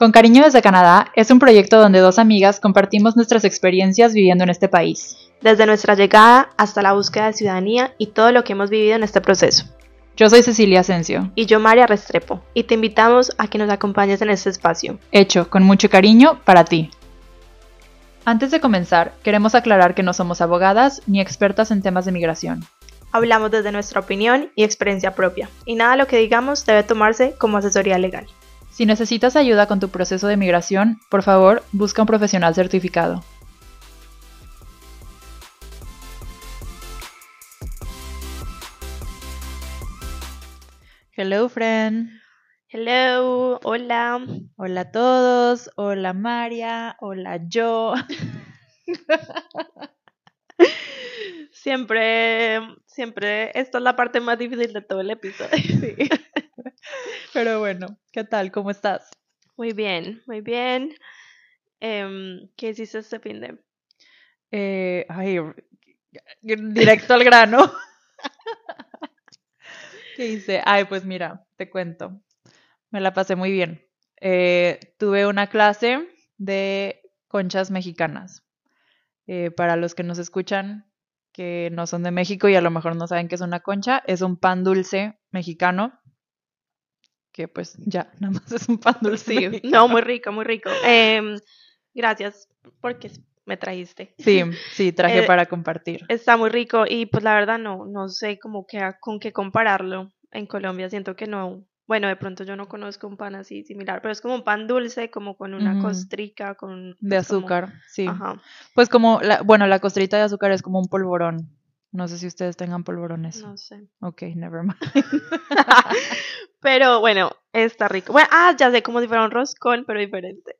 Con Cariño desde Canadá es un proyecto donde dos amigas compartimos nuestras experiencias viviendo en este país. Desde nuestra llegada hasta la búsqueda de ciudadanía y todo lo que hemos vivido en este proceso. Yo soy Cecilia Asensio. Y yo María Restrepo. Y te invitamos a que nos acompañes en este espacio. Hecho con mucho cariño para ti. Antes de comenzar, queremos aclarar que no somos abogadas ni expertas en temas de migración. Hablamos desde nuestra opinión y experiencia propia, y nada de lo que digamos debe tomarse como asesoría legal. Si necesitas ayuda con tu proceso de migración, por favor, busca un profesional certificado. Hello, friend. Hello, hola. Hola a todos. Hola, María. Hola, yo. siempre, siempre, esta es la parte más difícil de todo el episodio. Sí. Pero bueno, ¿qué tal? ¿Cómo estás? Muy bien, muy bien. Em, ¿Qué hiciste este fin de? Eh, ay, directo al grano. ¿Qué hice? Ay, pues mira, te cuento. Me la pasé muy bien. Eh, tuve una clase de conchas mexicanas. Eh, para los que nos escuchan, que no son de México y a lo mejor no saben qué es una concha, es un pan dulce mexicano que pues ya, nada más es un pan dulce. no, muy rico, muy rico. Em, gracias porque me trajiste. Sí, sí, traje eh, para compartir. Está muy rico y pues la verdad no, no sé cómo que, con qué compararlo en Colombia. Siento que no, bueno, de pronto yo no conozco un pan así similar, pero es como un pan dulce, como con una costrica, con... De pues, azúcar, sí. Ajá. Pues como, la, bueno, la costrita de azúcar es como un polvorón. No sé si ustedes tengan polvorones. No sé. Ok, never mind. pero bueno, está rico. Bueno, ah, ya sé, como si fuera un roscón, pero diferente.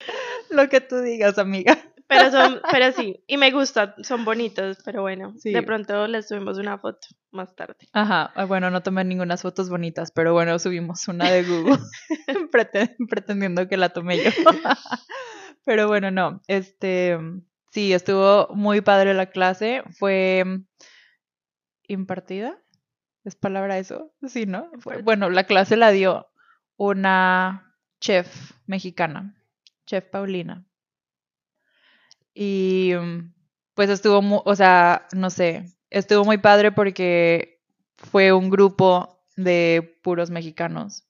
Lo que tú digas, amiga. Pero son, pero sí, y me gusta, son bonitos, pero bueno, de pronto les subimos una foto más tarde. Ajá, ah, bueno, no tomé ninguna fotos bonitas, pero bueno, subimos una de Google pretendiendo que la tomé yo. pero bueno, no, este, Sí, estuvo muy padre la clase. Fue impartida. ¿Es palabra eso? Sí, ¿no? bueno, la clase la dio una chef mexicana, chef Paulina. Y pues estuvo, muy, o sea, no sé, estuvo muy padre porque fue un grupo de puros mexicanos.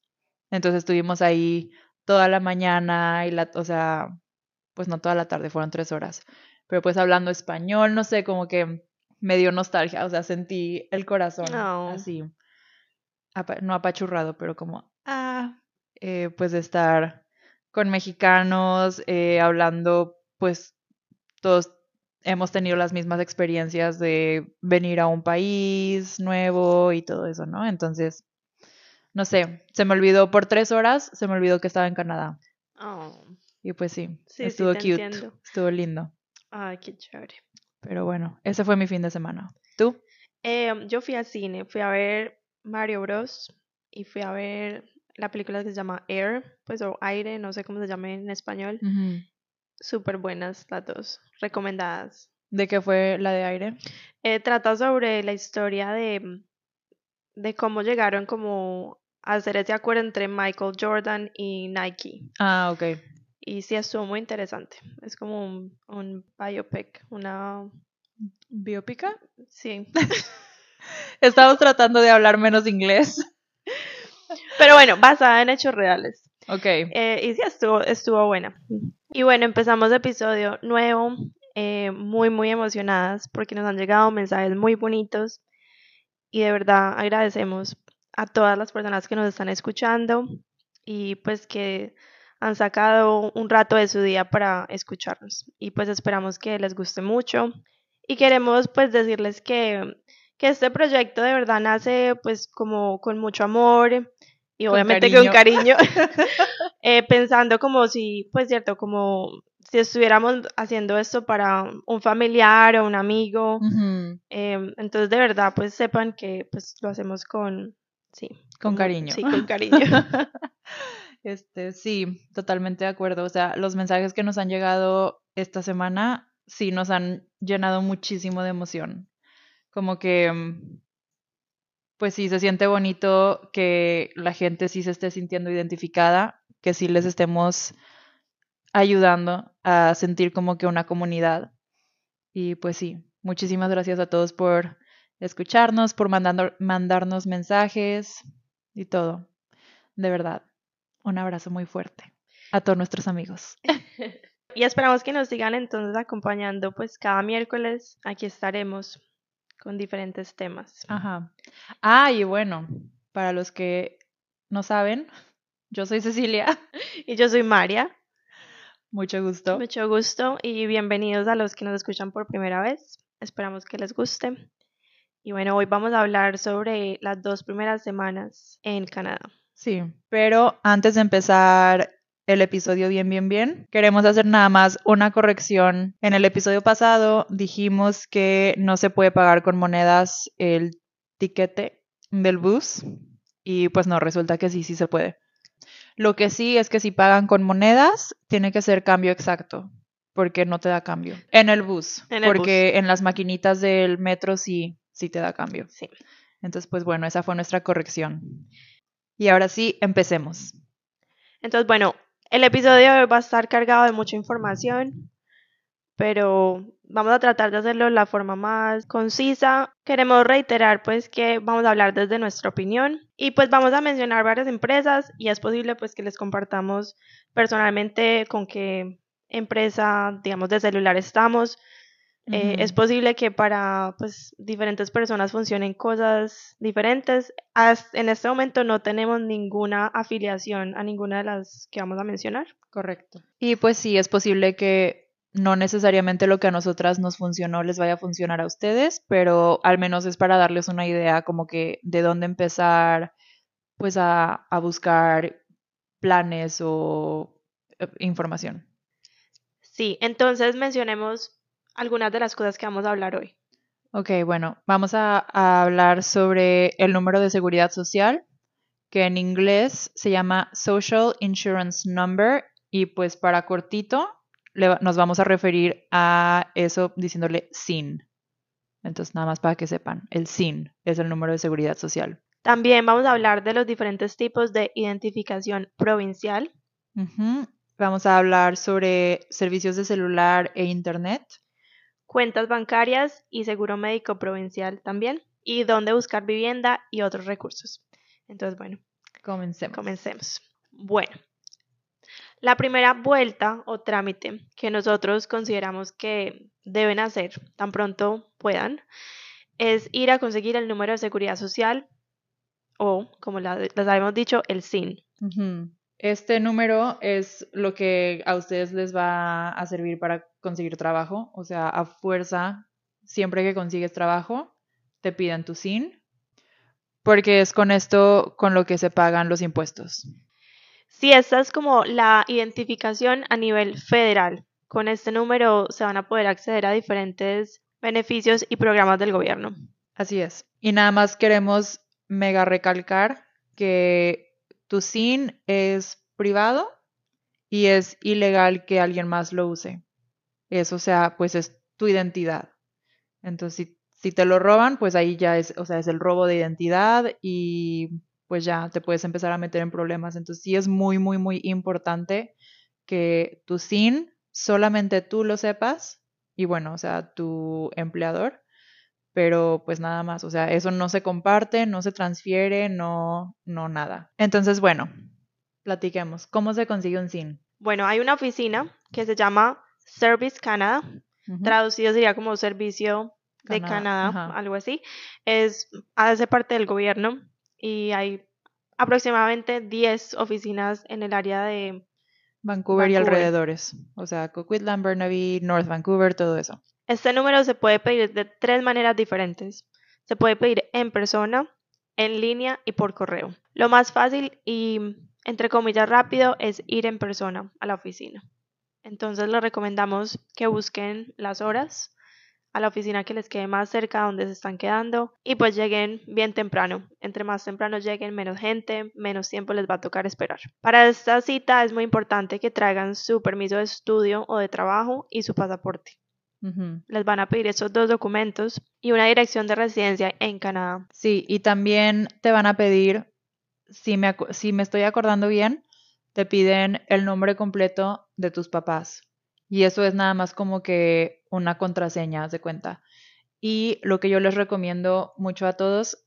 Entonces estuvimos ahí toda la mañana y la, o sea, pues no toda la tarde, fueron tres horas pero pues hablando español, no sé, como que me dio nostalgia, o sea, sentí el corazón así, no apachurrado, pero como, ah, eh, pues de estar con mexicanos, eh, hablando, pues todos hemos tenido las mismas experiencias de venir a un país nuevo y todo eso, ¿no? Entonces, no sé, se me olvidó por tres horas, se me olvidó que estaba en Canadá. Oh. Y pues sí, estuvo cute, estuvo lindo. Ay, qué chévere. Pero bueno, ese fue mi fin de semana. ¿Tú? Em, yo fui al cine, fui a ver Mario Bros. y fui a ver la película que se llama Air, pues o Aire, no sé cómo se llama en español. Súper buenas las dos, recomendadas. ¿De qué fue la de Aire? Eh, trata sobre la historia de, de cómo llegaron como a hacer ese acuerdo entre Michael Jordan y Nike. Ah, ok. Y sí estuvo muy interesante. Es como un, un biopic, una... ¿Biopica? Sí. Estamos tratando de hablar menos inglés. Pero bueno, basada en hechos reales. Ok. Eh, y sí, estuvo, estuvo buena. Y bueno, empezamos episodio nuevo, eh, muy, muy emocionadas porque nos han llegado mensajes muy bonitos y de verdad agradecemos a todas las personas que nos están escuchando y pues que han sacado un rato de su día para escucharnos y pues esperamos que les guste mucho. Y queremos pues decirles que, que este proyecto de verdad nace pues como con mucho amor y obviamente con cariño, eh, pensando como si pues cierto como si estuviéramos haciendo esto para un familiar o un amigo. Em, entonces de verdad pues sepan que pues lo hacemos con sí con cariño. sí con cariño Este, sí, totalmente de acuerdo. O sea, los mensajes que nos han llegado esta semana sí nos han llenado muchísimo de emoción. Como que, mm, pues sí, se siente bonito que la gente sí se esté sintiendo identificada que sí les estemos ayudando a sentir como que una comunidad. Y pues sí, muchísimas gracias a todos por escucharnos, por mandando, mandarnos mensajes y todo. De verdad, un abrazo muy fuerte a todos nuestros amigos. y esperamos que nos sigan entonces acompañando, pues cada miércoles aquí estaremos con diferentes temas. Ajá. Ah, y bueno, para los que no saben, yo soy Cecilia. Y yo soy María. Mucho gusto. Mucho gusto y bienvenidos a los que nos escuchan por primera vez. Esperamos que les guste. Y bueno, hoy vamos a hablar sobre las dos primeras semanas en Canadá. Sí, pero antes de empezar el episodio bien, bien, bien, queremos hacer nada más una corrección. En el episodio pasado dijimos que no se puede pagar con monedas el tiquete del bus y pues no, resulta que sí, sí se puede. Lo que sí es que si pagan con monedas, tiene que ser cambio exacto, porque no te da cambio. En el bus, porque en las maquinitas del metro sí, sí te da cambio. Sí. Entonces, pues bueno, esa fue nuestra corrección. Y ahora sí, empecemos. Entonces, bueno, el episodio va a estar cargado de mucha información, pero vamos a tratar de hacerlo de la forma más concisa. Queremos reiterar pues que vamos a hablar desde nuestra opinión y pues vamos a mencionar varias empresas y es posible pues que les compartamos personalmente con qué empresa, digamos, de celular estamos. Eh, es posible que para pues diferentes personas funcionen cosas diferentes. en este momento no tenemos ninguna afiliación a ninguna de las que vamos a mencionar. Correcto. Y pues sí, es posible que no necesariamente lo que a nosotras nos funcionó les vaya a funcionar a ustedes, pero al menos es para darles una idea como que de dónde empezar pues a, buscar planes o eh, información. Sí, entonces mencionemos algunas de las cosas que vamos a hablar hoy. Ok, bueno, vamos a, a hablar sobre el número de seguridad social, que en inglés se llama Social Insurance Number y pues para cortito nos vamos a referir a eso diciéndole SIN. Entonces, nada más para que sepan, el SIN es el número de seguridad social. También vamos a hablar de los diferentes tipos de identificación provincial. Vamos a hablar sobre servicios de celular e internet. Cuentas bancarias y seguro médico provincial también. Y dónde buscar vivienda y otros recursos. Entonces, bueno. Comencemos. Comencemos. Bueno, la primera vuelta o trámite que nosotros consideramos que deben hacer tan pronto puedan es ir a conseguir el número de seguridad social o, como les habíamos dicho, el SIN. Este número es lo que a ustedes les va a servir para conseguir trabajo. O sea, a fuerza, siempre que consigues trabajo, te piden tu SIN, porque es con esto con lo que se pagan los impuestos. Sí, esta es como la identificación a nivel federal. Con este número se van a poder acceder a diferentes beneficios y programas del gobierno. Así es. Y nada más queremos mega recalcar que tu SIN es privado y es ilegal que alguien más lo use. Eso, o sea, pues es tu identidad. Entonces, si, si te lo roban, pues ahí ya es, o sea, es el robo de identidad y pues ya te puedes empezar a meter en problemas. Entonces sí es muy, muy, muy importante que tu SIN solamente tú lo sepas y bueno, o sea, tu empleador, pero pues nada más, o sea, eso no se comparte, no se transfiere, no, no nada. Entonces, bueno, platiquemos. ¿Cómo se consigue un SIN? Bueno, hay una oficina que se llama Service Canada, traducido sería como Servicio de Canadá, algo así. Es, hace parte del gobierno y hay aproximadamente 10 oficinas en el área de Vancouver, y alrededores. O sea, Coquitlam, Burnaby, North Vancouver, todo eso. Este número se puede pedir de tres maneras diferentes. Se puede pedir en persona, en línea y por correo. Lo más fácil y, entre comillas, rápido es ir en persona a la oficina. Entonces les recomendamos que busquen las horas a la oficina que les quede más cerca donde se están quedando y pues lleguen bien temprano. Entre más temprano lleguen, menos gente, menos tiempo les va a tocar esperar. Para esta cita es muy importante que traigan su permiso de estudio o de trabajo y su pasaporte. Les van a pedir esos dos documentos y una dirección de residencia en Canadá. Sí, y también te van a pedir, si me, si me estoy acordando bien, te piden el nombre completo de tus papás. Y eso es nada más como que una contraseña, de cuenta. Y lo que yo les recomiendo mucho a todos,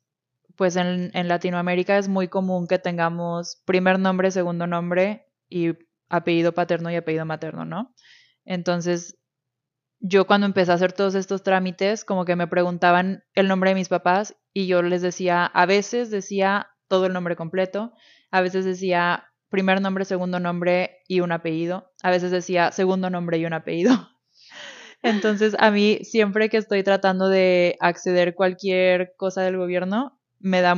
pues en, en Latinoamérica es muy común que tengamos primer nombre, segundo nombre y apellido paterno y apellido materno, ¿no? Entonces, yo cuando empecé a hacer todos estos trámites, como que me preguntaban el nombre de mis papás y yo les decía, a veces decía todo el nombre completo, a veces decía primer nombre, segundo nombre y un apellido, a veces decía segundo nombre y un apellido. Entonces, a mí siempre que estoy tratando de acceder cualquier cosa del gobierno, me da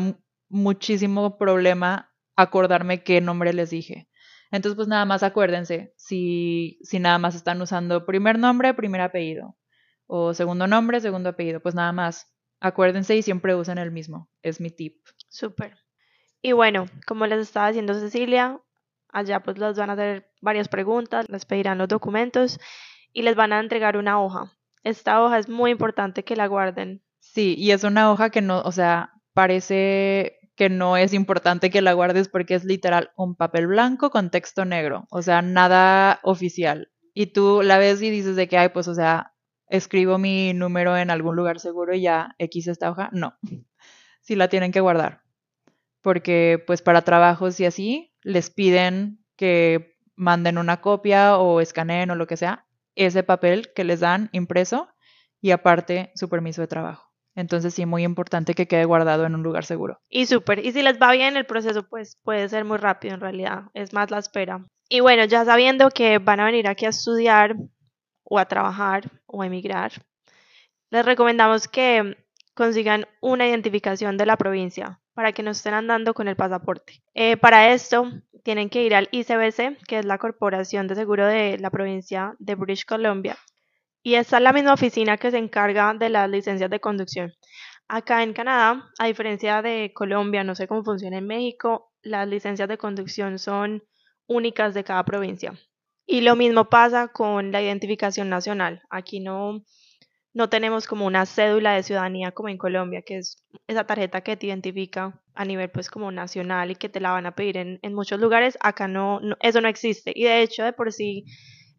muchísimo problema acordarme qué nombre les dije. Entonces, pues nada más acuérdense si, si nada más están usando primer nombre, primer apellido, o segundo nombre, segundo apellido, pues nada más. Acuérdense y siempre usen el mismo. Es mi tip. Súper. Y bueno, como les estaba diciendo Cecilia, allá pues les van a hacer varias preguntas, les pedirán los documentos y les van a entregar una hoja. Esta hoja es muy importante que la guarden. Sí, y es una hoja que no, o sea, parece que no es importante que la guardes porque es literal un papel blanco con texto negro, o sea, nada oficial. Y tú la ves y dices de que, ay, pues, o sea, escribo mi número en algún lugar seguro y ya X esta hoja. No, sí la tienen que guardar. Porque, pues, para trabajos y así, les piden que manden una copia o escaneen o lo que sea, ese papel que les dan impreso y aparte su permiso de trabajo. Entonces sí, muy importante que quede guardado en un lugar seguro. Y súper. Y si les va bien el proceso, pues puede ser muy rápido en realidad. Es más la espera. Y bueno, ya sabiendo que van a venir aquí a estudiar o a trabajar o a emigrar, les recomendamos que consigan una identificación de la provincia para que no estén andando con el pasaporte. Eh, para esto tienen que ir al ICBC, que es la Corporación de Seguro de la provincia de British Columbia, y esta es la misma oficina que se encarga de las licencias de conducción. Acá en Canadá, a diferencia de Colombia, no sé cómo funciona en México, las licencias de conducción son únicas de cada provincia. Y lo mismo pasa con la identificación nacional. Aquí no, no tenemos como una cédula de ciudadanía como en Colombia, que es esa tarjeta que te identifica a nivel pues como nacional y que te la van a pedir en, en muchos lugares. Acá no, eso no existe. Y de hecho, de por sí,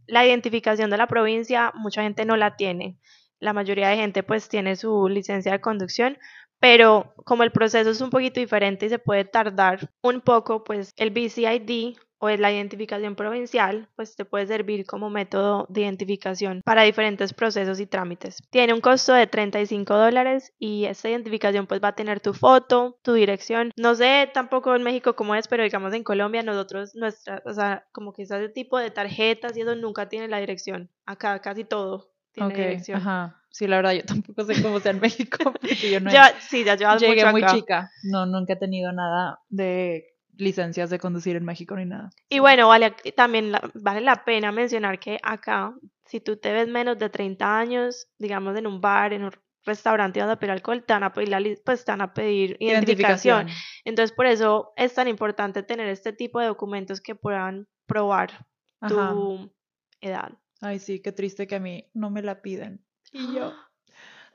la identificación de la provincia, mucha gente no la tiene. La mayoría de gente pues tiene su licencia de conducción, pero como el proceso es un poquito diferente y se puede tardar un poco, pues el BCID o es la identificación provincial, pues te puede servir como método de identificación para diferentes procesos y trámites. Tiene un costo de 35 dólares y esta identificación pues va a tener tu foto, tu dirección. No sé tampoco en México cómo es, pero digamos en Colombia nosotros, nuestra, o sea, como que ese tipo de tarjetas y eso nunca tiene la dirección. Acá casi todo tiene dirección. Ajá. Sí, la verdad, yo tampoco sé cómo sea en México, porque yo no sí, ya llegué mucho muy chica. No, nunca he tenido nada de licencias de conducir en México ni nada. Y bueno, vale, también vale la pena mencionar que acá, si tú te ves menos de 30 años, digamos en un bar, en un restaurante donde pedir alcohol, te van a pedir, pues, te van a pedir identificación. Entonces, por eso es tan importante tener este tipo de documentos que puedan probar tu edad. Ay, sí, qué triste que a mí no me la piden. Y yo,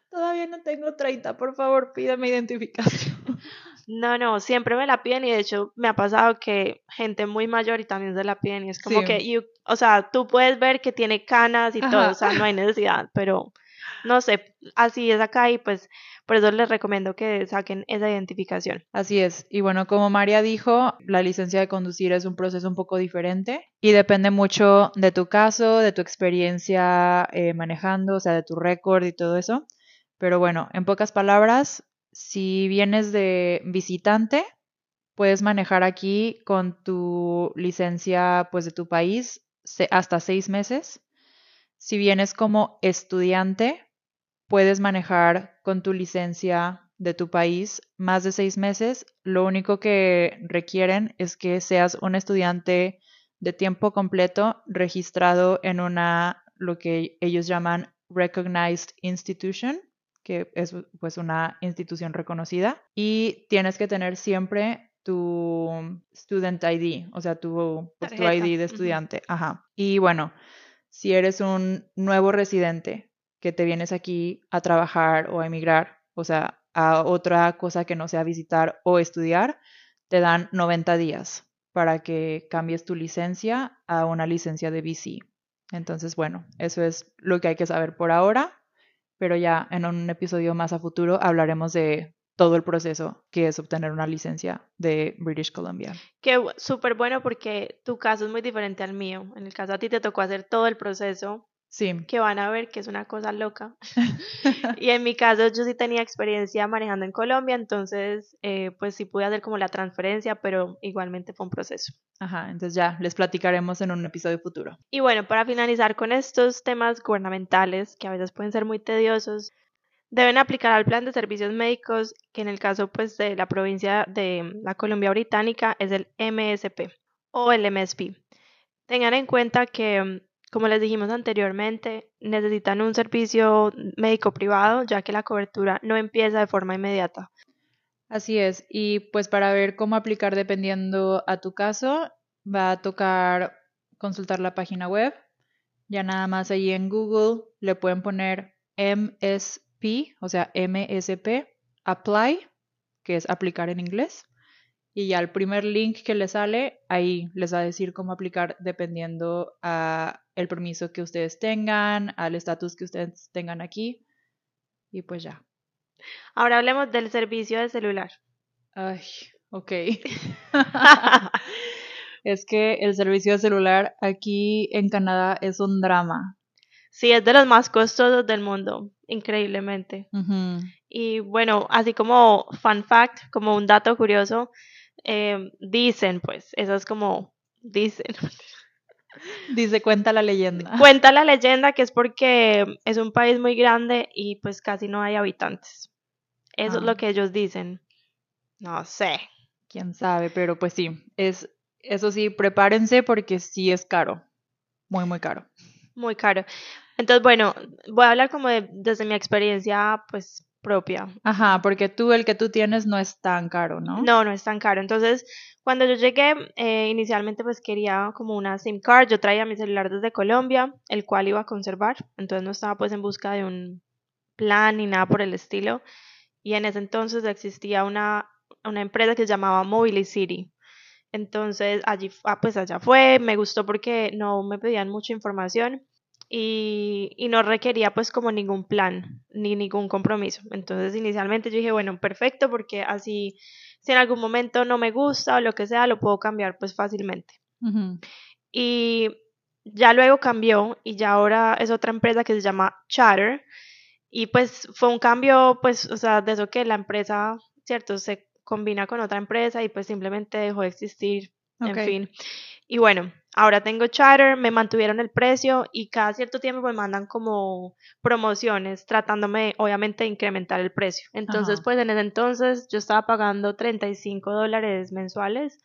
todavía no tengo 30, por favor, pídame identificación. No, no, siempre me la piden y de hecho me ha pasado que gente muy mayor y también se la piden y es como que, o sea, tú puedes ver que tiene canas y todo, o sea, no hay necesidad, pero no sé, así es acá y pues por eso les recomiendo que saquen esa identificación. Así es. Y bueno, como María dijo, la licencia de conducir es un proceso un poco diferente y depende mucho de tu caso, de tu experiencia eh, manejando, o sea, de tu récord y todo eso. Pero bueno, en pocas palabras, si vienes de visitante, puedes manejar aquí con tu licencia pues de tu país hasta seis meses. Si vienes como estudiante, puedes manejar con tu licencia de tu país más de seis meses. Lo único que requieren es que seas un estudiante de tiempo completo registrado en una, lo que ellos llaman Recognized Institution, que es pues una institución reconocida y tienes que tener siempre tu student ID, o sea, tu, pues, tu ID de estudiante. Ajá. Y bueno, si eres un nuevo residente que te vienes aquí a trabajar o a emigrar, o sea, a otra cosa que no sea visitar o estudiar, te dan 90 días para que cambies tu licencia a una licencia de VC. Entonces, bueno, eso es lo que hay que saber por ahora, pero ya en un episodio más a futuro hablaremos de todo el proceso que es obtener una licencia de British Columbia. Que súper bueno porque tu caso es muy diferente al mío. En el caso a ti te tocó hacer todo el proceso Sí. que van a ver que es una cosa loca. y en mi caso yo sí tenía experiencia manejando en Colombia, entonces eh, pues sí pude hacer como la transferencia, pero igualmente fue un proceso. Ajá, entonces ya les platicaremos en un episodio futuro. Y bueno, para finalizar con estos temas gubernamentales, que a veces pueden ser muy tediosos, deben aplicar al plan de servicios médicos, que en el caso pues de la provincia de la Colombia Británica es el MSP o el MSP. Tengan en cuenta que como les dijimos anteriormente, necesitan un servicio médico privado, ya que la cobertura no empieza de forma inmediata. Así es, y pues para ver cómo aplicar dependiendo a tu caso, va a tocar consultar la página web. Ya nada más ahí en Google le pueden poner MSP, o sea, MSP, apply, que es aplicar en inglés. Y ya el primer link que les sale, ahí les va a decir cómo aplicar dependiendo a el permiso que ustedes tengan, al estatus que ustedes tengan aquí. Y pues ya. Ahora hablemos del servicio de celular. Ay, ok. es que el servicio de celular aquí en Canadá es un drama. Sí, es de los más costosos del mundo, increíblemente. Y bueno, así como fun fact, como un dato curioso, eh, dicen, pues, eso es como, dicen, Dice, cuenta la leyenda. cuenta la leyenda que es porque es un país muy grande y pues casi no hay habitantes. Eso es Ah. lo que ellos dicen. No sé. Quién sabe, pero pues sí, es, eso sí, prepárense porque sí es caro. Muy, muy caro. Muy caro. Entonces, bueno, voy a hablar como de- desde mi experiencia, pues, propia. Ajá, porque tú, el que tú tienes no es tan caro, ¿no? No, no es tan caro. Entonces, cuando yo llegué, eh, inicialmente pues quería como una SIM card. Yo traía mi celular desde Colombia, el cual iba a conservar. Entonces no estaba pues en busca de un plan ni nada por el estilo. Y en ese entonces existía una, una empresa que se llamaba Mobilicity. Entonces allí, ah, pues allá fue, me gustó porque no me pedían mucha información y, y no requería pues como ningún plan ni ningún compromiso. Entonces inicialmente yo dije, bueno, perfecto porque así si en algún momento no me gusta o lo que sea, lo puedo cambiar pues fácilmente. Y ya luego cambió y ya ahora es otra empresa que se llama Chatter. Y pues fue un cambio, pues, o sea, de eso que la empresa, ¿cierto? Se combina con otra empresa y pues simplemente dejó de existir, en fin. Y bueno, ahora tengo Chatter, me mantuvieron el precio y cada cierto tiempo me mandan como promociones tratándome, obviamente, de incrementar el precio. Entonces, Ajá. pues en ese entonces yo estaba pagando 35 dólares mensuales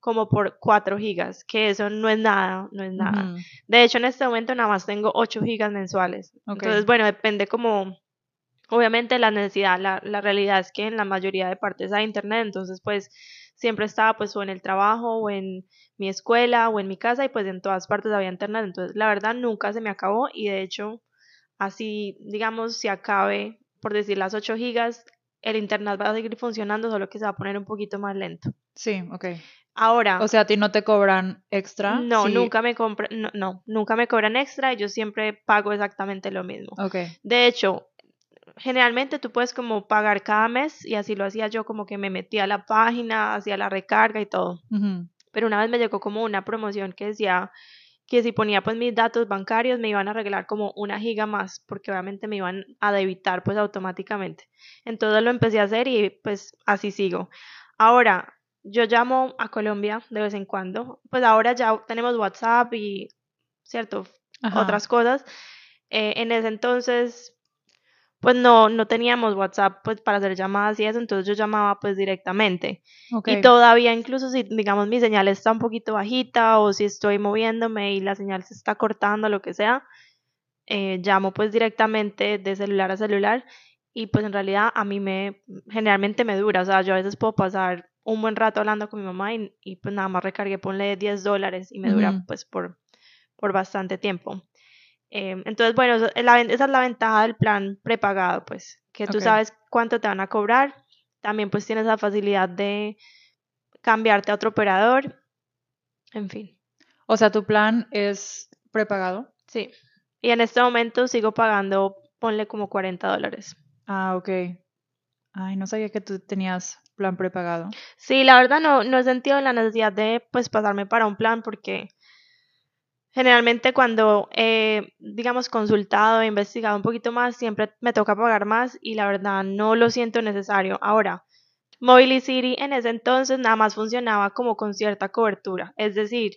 como por 4 gigas, que eso no es nada, no es nada. De hecho, en este momento nada más tengo 8 gigas mensuales. Entonces, bueno, depende como, obviamente la necesidad, la, la realidad es que en la mayoría de partes hay internet, entonces pues siempre estaba pues o en el trabajo o en mi escuela o en mi casa y pues en todas partes había internet. Entonces, la verdad nunca se me acabó y de hecho, así digamos, si acabe, por decir las 8 gigas, el internet va a seguir funcionando, solo que se va a poner un poquito más lento. Sí, ok. Ahora, O sea, a ti no te cobran extra. no, Sí. nunca me compra, no, no, nunca me cobran extra y yo siempre pago exactamente lo mismo. Ok. De hecho, generalmente tú puedes como pagar cada mes y así lo hacía yo, como que me metía a la página, hacía la recarga y todo. Pero una vez me llegó como una promoción que decía que si ponía pues mis datos bancarios me iban a regalar como una giga más, porque obviamente me iban a debitar pues automáticamente. Entonces lo empecé a hacer y pues así sigo. Ahora, yo llamo a Colombia de vez en cuando, pues ahora ya tenemos WhatsApp y, ¿cierto? Ajá. otras cosas. Eh, en ese entonces, pues no, no teníamos WhatsApp pues para hacer llamadas y eso, entonces yo llamaba pues directamente. Y todavía incluso si digamos mi señal está un poquito bajita o si estoy moviéndome y la señal se está cortando, lo que sea, eh, llamo pues directamente de celular a celular y pues en realidad a mí me generalmente me dura, o sea, yo a veces puedo pasar un buen rato hablando con mi mamá y, y, pues nada más recargué, ponle 10 dólares y me dura pues por, por bastante tiempo. Eh, entonces, bueno, eso- la esa es la ventaja del plan prepagado, pues, que tú sabes cuánto te van a cobrar. También pues tienes la facilidad de cambiarte a otro operador en fin. O sea, tu plan es prepagado. Sí. Y en este momento sigo pagando, ponle como 40 dólares. Ah, ok. Ay, no sabía que tú tenías plan prepagado. Sí, la verdad no, no he sentido la necesidad de pues pasarme para un plan porque generalmente cuando he, digamos, consultado e investigado un poquito más, siempre me toca pagar más y la verdad no lo siento necesario. Ahora, Mobilicity en ese entonces nada más funcionaba como con cierta cobertura. Es decir,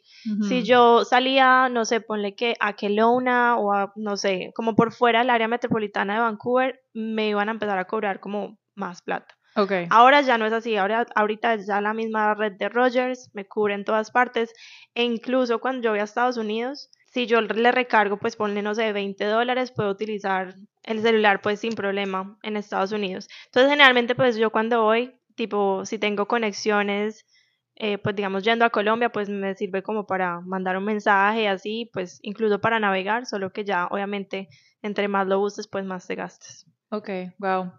si yo salía, no sé, ponle que a Kelowna o a, no sé, como por fuera del área metropolitana de Vancouver, me iban a empezar a cobrar como más plata. Ok. Ahora ya no es así, ahora ahorita es ya la misma red de Rogers, me cubre en todas partes e incluso cuando yo voy a Estados Unidos, si yo le recargo, pues ponle, no sé, 20 dólares, puedo utilizar el celular pues sin problema en Estados Unidos. Entonces generalmente pues yo cuando voy, tipo, si tengo conexiones, eh, pues digamos yendo a Colombia, pues me sirve como para mandar un mensaje así, pues incluso para navegar, solo que ya obviamente entre más lo uses, pues más te gastes. Ok, wow.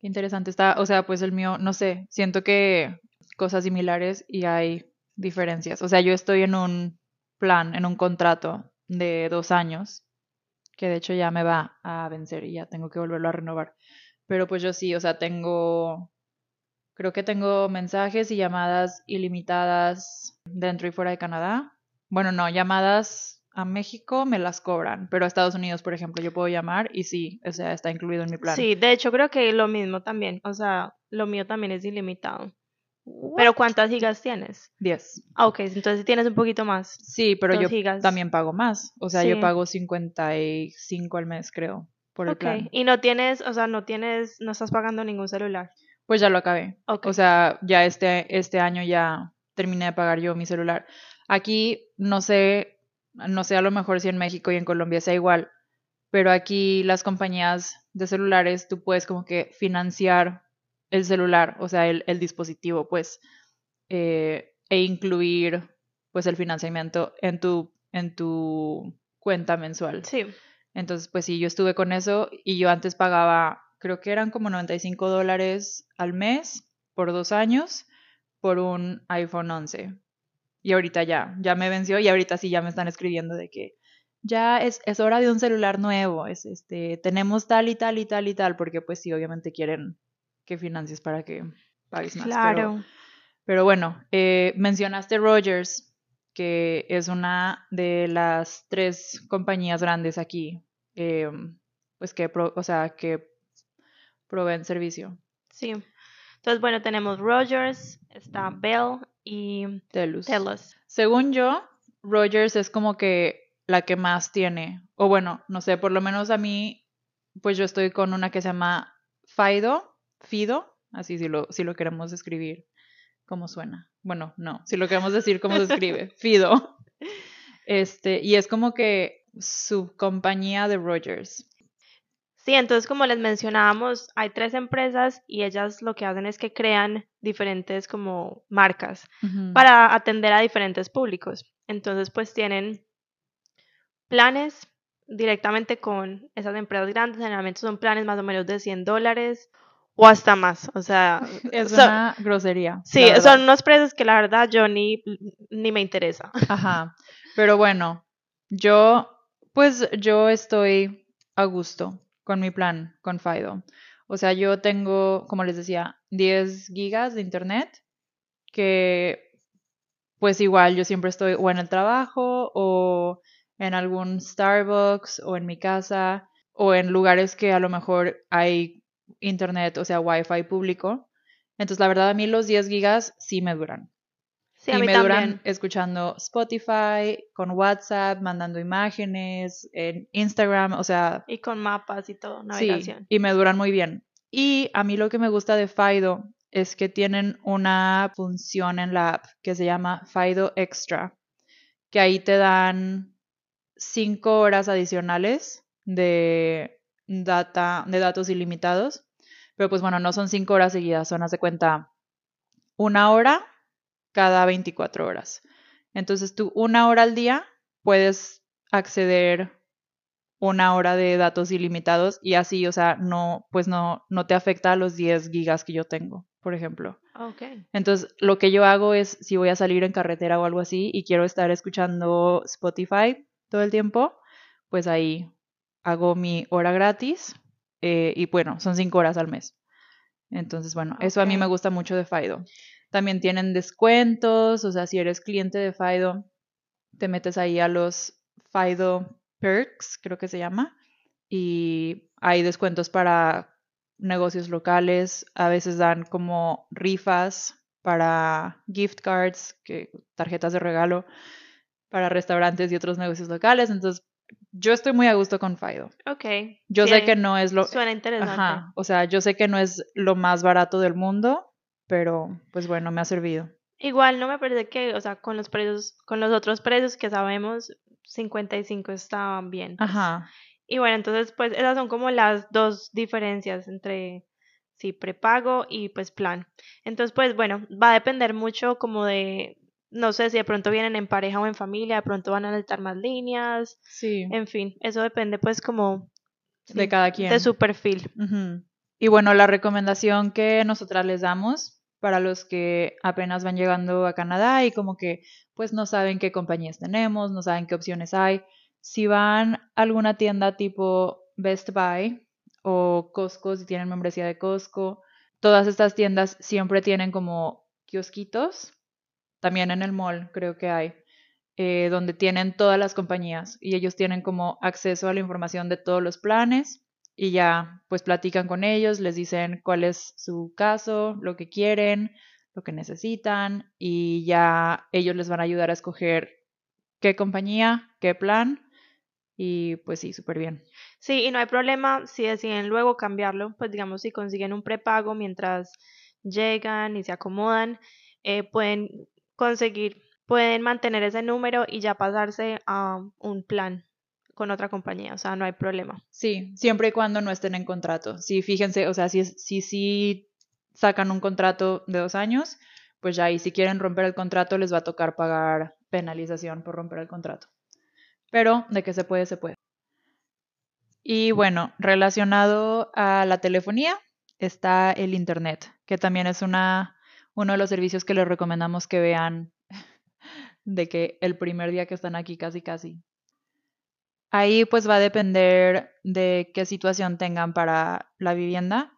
Qué interesante está. O sea, pues el mío, no sé, siento que cosas similares y hay diferencias. O sea, yo estoy en un plan, en un contrato de dos años, que de hecho ya me va a vencer y ya tengo que volverlo a renovar. Pero pues yo sí, o sea, tengo, creo que tengo mensajes y llamadas ilimitadas dentro y fuera de Canadá. Bueno, no, llamadas a México me las cobran, pero a Estados Unidos, por ejemplo, yo puedo llamar y sí, o sea, está incluido en mi plan. Sí, de hecho creo que lo mismo también, o sea, lo mío también es ilimitado. Pero ¿cuántas gigas tienes? 10. Ah, ok, entonces tienes un poquito más. Sí, pero Dos yo gigas. también pago más. O sea, yo pago 55 al mes, creo, por el plan. y no tienes, o sea, no tienes, no estás pagando ningún celular. Pues ya lo acabé. Ok. O sea, ya este, este año ya terminé de pagar yo mi celular. Aquí no sé, no sé a lo mejor si en México y en Colombia sea igual, pero aquí las compañías de celulares tú puedes como que financiar el celular, o sea, el, el dispositivo, pues, eh, e incluir pues el financiamiento en tu, en tu cuenta mensual. Sí, Entonces, pues sí, yo estuve con eso y yo antes pagaba, creo que eran como 95 dólares al mes por dos años por un iPhone 11. Y ahorita ya, ya me venció y ahorita sí ya me están escribiendo de que ya es, es hora de un celular nuevo, es este, tenemos tal y tal y tal y tal, porque pues sí, obviamente quieren que financies para que pagues más. pero- claro. pero bueno, eh, mencionaste Rogers, que es una de las tres compañías grandes aquí, eh, pues que, pro- o sea, que proveen servicio. Sí. Entonces, bueno, tenemos Rogers, está Bell y Telus. Telus. Según yo, Rogers es como que la que más tiene, o bueno, no sé, por lo menos a mí, pues yo estoy con una que se llama Fido, Fido, así si lo, si lo queremos escribir, ¿cómo suena? Bueno, no, si lo queremos decir, ¿cómo se escribe? Fido. Este, y es como que su compañía de Rogers. Sí, entonces como les mencionábamos, hay tres empresas y ellas lo que hacen es que crean diferentes como marcas para atender a diferentes públicos. Entonces, pues tienen planes directamente con esas empresas grandes, generalmente son planes más o menos de 100 dólares o hasta más. O sea, Es son- una grosería. sí, son unos precios que la verdad yo ni, ni me interesa. Ajá. Pero bueno, yo, pues yo estoy a gusto con mi plan, con Fido. O sea, yo tengo, como les decía, 10 gigas de internet, que pues igual yo siempre estoy o en el trabajo o en algún Starbucks o en mi casa o en lugares que a lo mejor hay internet, o sea, wifi público. Entonces, la verdad, a mí los 10 gigas sí me duran Sí, a y me también. duran escuchando Spotify, con WhatsApp, mandando imágenes, en Instagram, o sea, Y con mapas y todo, sí, navegación. y me duran muy bien. Y a mí lo que me gusta de Fido es que tienen una función en la app que se llama Fido Extra, que ahí te dan cinco horas adicionales de data, de datos ilimitados. Pero pues bueno, no son cinco horas seguidas, son, haz de cuenta, una hora cada 24 horas. Entonces tú una hora al día puedes acceder una hora de datos ilimitados y así, o sea, no, pues no, no te afecta a los 10 gigas que yo tengo. por ejemplo. Ok. Entonces, lo que yo hago es, si voy a salir en carretera o algo así y quiero estar escuchando Spotify todo el tiempo, pues ahí hago mi hora gratis eh, y bueno, son cinco horas al mes. Entonces, bueno, eso a mí me gusta mucho de Fido. También tienen descuentos, o sea, si eres cliente de Fido, te metes ahí a los Fido Perks, creo que se llama, y hay descuentos para negocios locales, a veces dan como rifas para gift cards, que, tarjetas de regalo para restaurantes y otros negocios locales, entonces yo estoy muy a gusto con Fido. Ok. Yo Sí, sé que no es lo Suena interesante. Ajá, o sea, yo sé que no es lo más barato del mundo, pero pues bueno, me ha servido. Igual no me parece que, o sea, con los precios, con los otros precios que sabemos, 55 estaban bien. pues. Ajá, Y bueno, entonces, pues esas son como las dos diferencias entre, sí, prepago y pues plan. Entonces, pues bueno, va a depender mucho como de, no sé si de pronto vienen en pareja o en familia, de pronto van a necesitar más líneas, sí, en fin, eso depende pues como de cada quien. de su perfil. Y bueno, la recomendación que nosotras les damos para los que apenas van llegando a Canadá y como que pues no saben qué compañías tenemos, no saben qué opciones hay, si van a alguna tienda tipo Best Buy o Costco, si tienen membresía de Costco, todas estas tiendas siempre tienen como kiosquitos, también en el mall creo que hay, eh, donde tienen todas las compañías y ellos tienen como acceso a la información de todos los planes y ya pues platican con ellos, les dicen cuál es su caso, lo que quieren, lo que necesitan y ya ellos les van a ayudar a escoger qué compañía, qué plan y pues sí, súper bien. Sí, y no hay problema si deciden luego cambiarlo, pues digamos si consiguen un prepago mientras llegan y se acomodan, eh, pueden conseguir, pueden mantener ese número y ya pasarse a un plan con otra compañía, o sea, no hay problema. Sí, siempre y cuando no estén en contrato. Sí, fíjense, o sea, si si sí sacan un contrato de dos años, pues ya ahí si quieren romper el contrato les va a tocar pagar penalización por romper el contrato. Pero de que se puede, se puede. Y bueno, relacionado a la telefonía está el Internet, que también es una, uno de los servicios que les recomendamos que vean de que el primer día que están aquí casi casi. Ahí pues va a depender de qué situación tengan para la vivienda,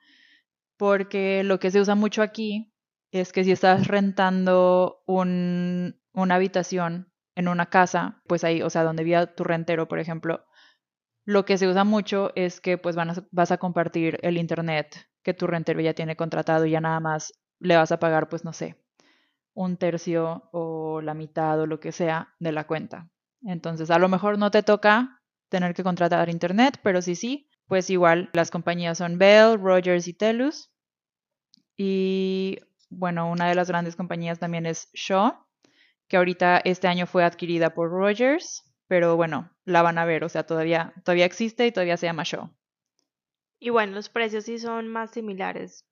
porque lo que se usa mucho aquí es que si estás rentando un, una habitación en una casa, pues ahí, o sea, donde viva tu rentero, por ejemplo, lo que se usa mucho es que pues van vas a compartir el internet que tu rentero ya tiene contratado y ya nada más le vas a pagar, pues no sé, un tercio o la mitad o lo que sea de la cuenta. Entonces, a lo mejor no te toca tener que contratar internet, pero sí, sí, pues igual las compañías son Bell, Rogers y Telus. Y bueno, una de las grandes compañías también es Shaw, que ahorita este año fue adquirida por Rogers, pero bueno, la van a ver, o sea, todavía, todavía existe y todavía se llama Shaw. Y bueno, los precios sí son más similares.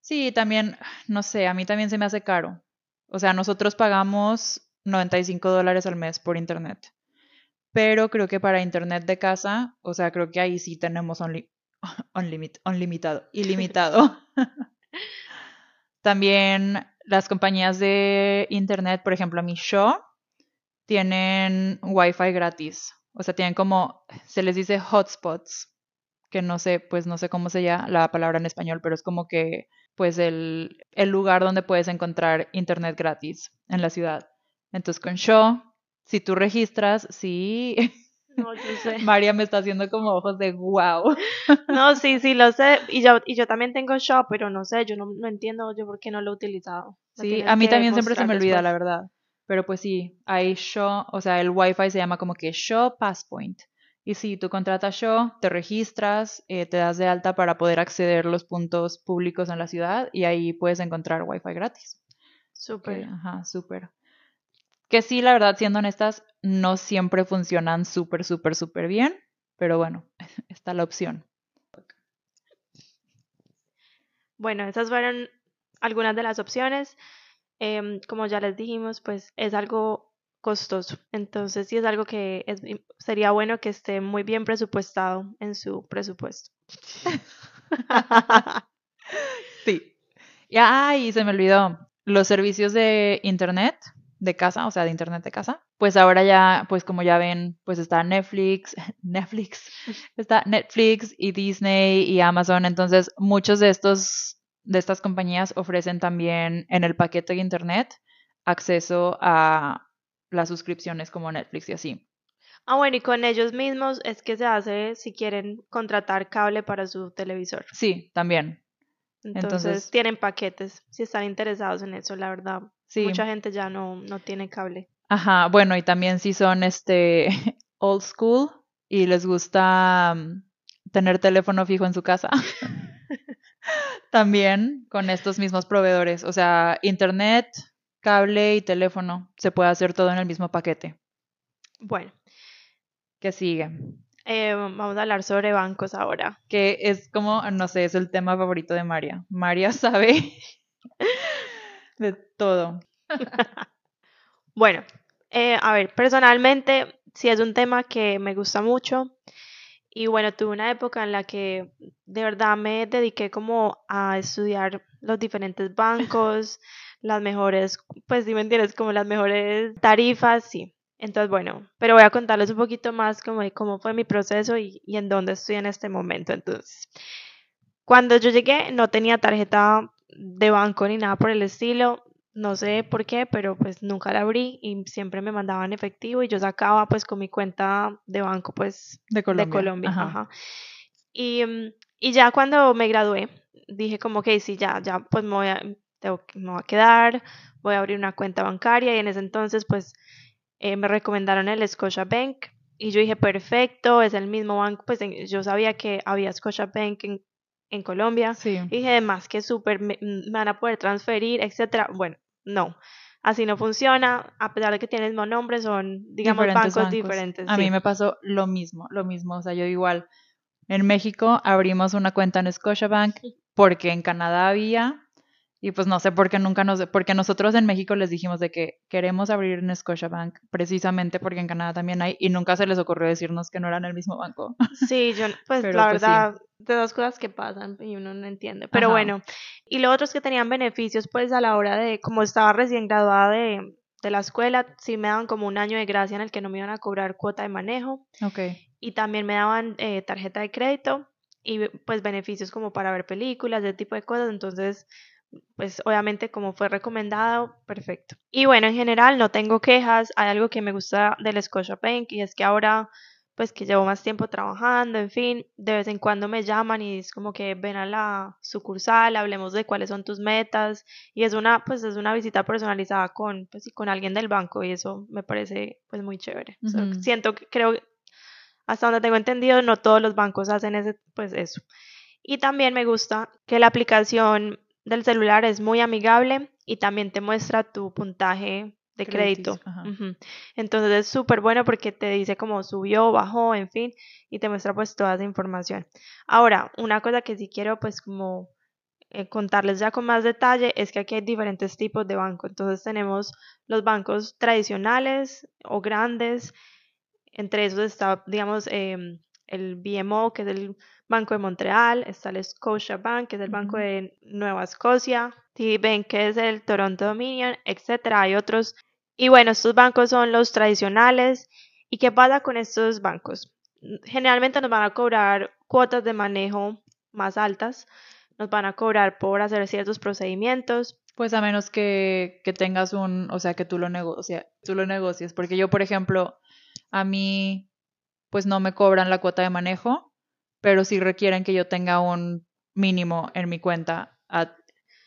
Sí, también, no sé, a mí también se me hace caro. O sea, nosotros pagamos 95 dólares al mes por internet. Pero creo que para internet de casa, o sea, creo que ahí sí tenemos unli- unlimit- unlimitado, ilimitado. También las compañías de internet, por ejemplo, mi Shaw, tienen wifi gratis. O sea, tienen como, se les dice hotspots, que no sé, pues no sé cómo se llama la palabra en español, pero es como que, pues el, el lugar donde puedes encontrar internet gratis en la ciudad. Entonces con Shaw, si tú registras, sí, No, yo sé. María me está haciendo como ojos de wow. No, sí, sí, lo sé. Y yo, y yo también tengo Shop, pero no sé, yo no, no entiendo yo por qué no lo he utilizado. Me Sí, a mí también siempre se me olvida, después. la verdad. Pero pues sí, hay Shaw, o sea, el Wi-Fi se llama como que Shaw Passpoint. Y si tú contratas Shaw, te registras, eh, te das de alta para poder acceder a los puntos públicos en la ciudad y ahí puedes encontrar Wi-Fi gratis. Súper. ajá, súper. Que sí, la verdad, siendo honestas, no siempre funcionan súper, súper, súper bien, pero bueno, está la opción. Bueno, esas fueron algunas de las opciones. Em, como ya les dijimos, pues es algo costoso. Entonces, sí es algo que es, sería bueno que esté muy bien presupuestado en su presupuesto. Sí. Ya, ay, se me olvidó. Los servicios de internet de casa, o sea, de internet de casa, pues ahora ya, pues como ya ven, pues está Netflix, Netflix, está Netflix y Disney y Amazon, entonces muchos de estos, de estas compañías ofrecen también en el paquete de internet acceso a las suscripciones como Netflix y así. Ah, bueno, y con ellos mismos es que se hace si quieren contratar cable para su televisor. Sí, también. Entonces, tienen paquetes si están interesados en eso, la verdad. Sí. Mucha gente ya no, no tiene cable. Ajá, bueno, y también si son este old school y les gusta mm, tener teléfono fijo en su casa. también con estos mismos proveedores, o sea, internet, cable y teléfono, se puede hacer todo en el mismo paquete. Bueno. ¿Qué sigue? Eh, vamos a hablar sobre bancos ahora. Que es como, no sé, es el tema favorito de María. María sabe de todo. bueno, eh, a ver, personalmente sí es un tema que me gusta mucho. Y bueno, tuve una época en la que de verdad me dediqué como a estudiar los diferentes bancos, las mejores, pues si me entiendes, como las mejores tarifas, sí. Entonces, bueno, pero voy a contarles un poquito más como de cómo fue mi proceso y, y en dónde estoy en este momento. Entonces, cuando yo llegué no tenía tarjeta de banco ni nada por el estilo. No sé por qué, pero pues nunca la abrí y siempre me mandaban efectivo y yo sacaba pues con mi cuenta de banco pues de Colombia. De Colombia ajá. Y, mm, y, ya cuando me gradué dije como que sí, ya, ya pues me voy, a, tengo, me voy a quedar, voy a abrir una cuenta bancaria y en ese entonces pues eh, me recomendaron el Scotia Bank y yo dije, perfecto, es el mismo banco, pues yo sabía que había Scotia Bank en, en Colombia. Sí. Y dije, además que súper, me, van a poder transferir, etcétera. Bueno, no, así no funciona, a pesar de que tienen el mismo nombre, son, digamos, bancos, diferentes. A mí me pasó lo mismo, lo mismo, o sea, yo igual, en México abrimos una cuenta en Scotiabank porque en Canadá había y pues no sé por qué nunca nos, porque nosotros en México les dijimos de que queremos abrir en Scotiabank precisamente porque en Canadá también hay y nunca se les ocurrió decirnos que no eran el mismo banco. Sí, yo, pues la pues, verdad, de dos cosas que pasan y uno no entiende. Pero bueno, y lo otro es que tenían beneficios pues a la hora de, como estaba recién graduada de, de la escuela, sí me daban como un año de gracia en el que no me iban a cobrar cuota de manejo. Ok. Y también me daban eh, tarjeta de crédito y pues beneficios como para ver películas, ese tipo de cosas. Entonces, pues obviamente como fue recomendado, perfecto. Y bueno, en general no tengo quejas, hay algo que me gusta del Scotiabank y es que ahora pues que llevo más tiempo trabajando, en fin, de vez en cuando me llaman y es como que ven a la sucursal, hablemos de cuáles son tus metas y es una pues es una visita personalizada con pues con alguien del banco y eso me parece pues muy chévere. siento que creo hasta donde tengo entendido no todos los bancos hacen ese pues eso. Y también me gusta que la aplicación del celular es muy amigable y también te muestra tu puntaje de crédito. Entonces es súper bueno porque te dice cómo subió, bajó, en fin, y te muestra pues toda esa información. Ahora, una cosa que sí quiero pues como eh, contarles ya con más detalle es que aquí hay diferentes tipos de bancos. Entonces tenemos los bancos tradicionales o grandes, entre esos está, digamos, em, el BMO, que es el Banco de Montreal, está el Scotia Bank, que es el Banco de Nueva Escocia, TD Bank, que es el Toronto Dominion, etcétera. Hay otros. Y bueno, estos bancos son los tradicionales. ¿Y qué pasa con estos bancos? Generalmente nos van a cobrar cuotas de manejo más altas, nos van a cobrar por hacer ciertos procedimientos. Pues a menos que, que tengas un, o sea, que tú lo, negocia, tú lo negocies, porque yo, por ejemplo, a mí pues no me cobran la cuota de manejo, pero sí requieren que yo tenga un mínimo en mi cuenta a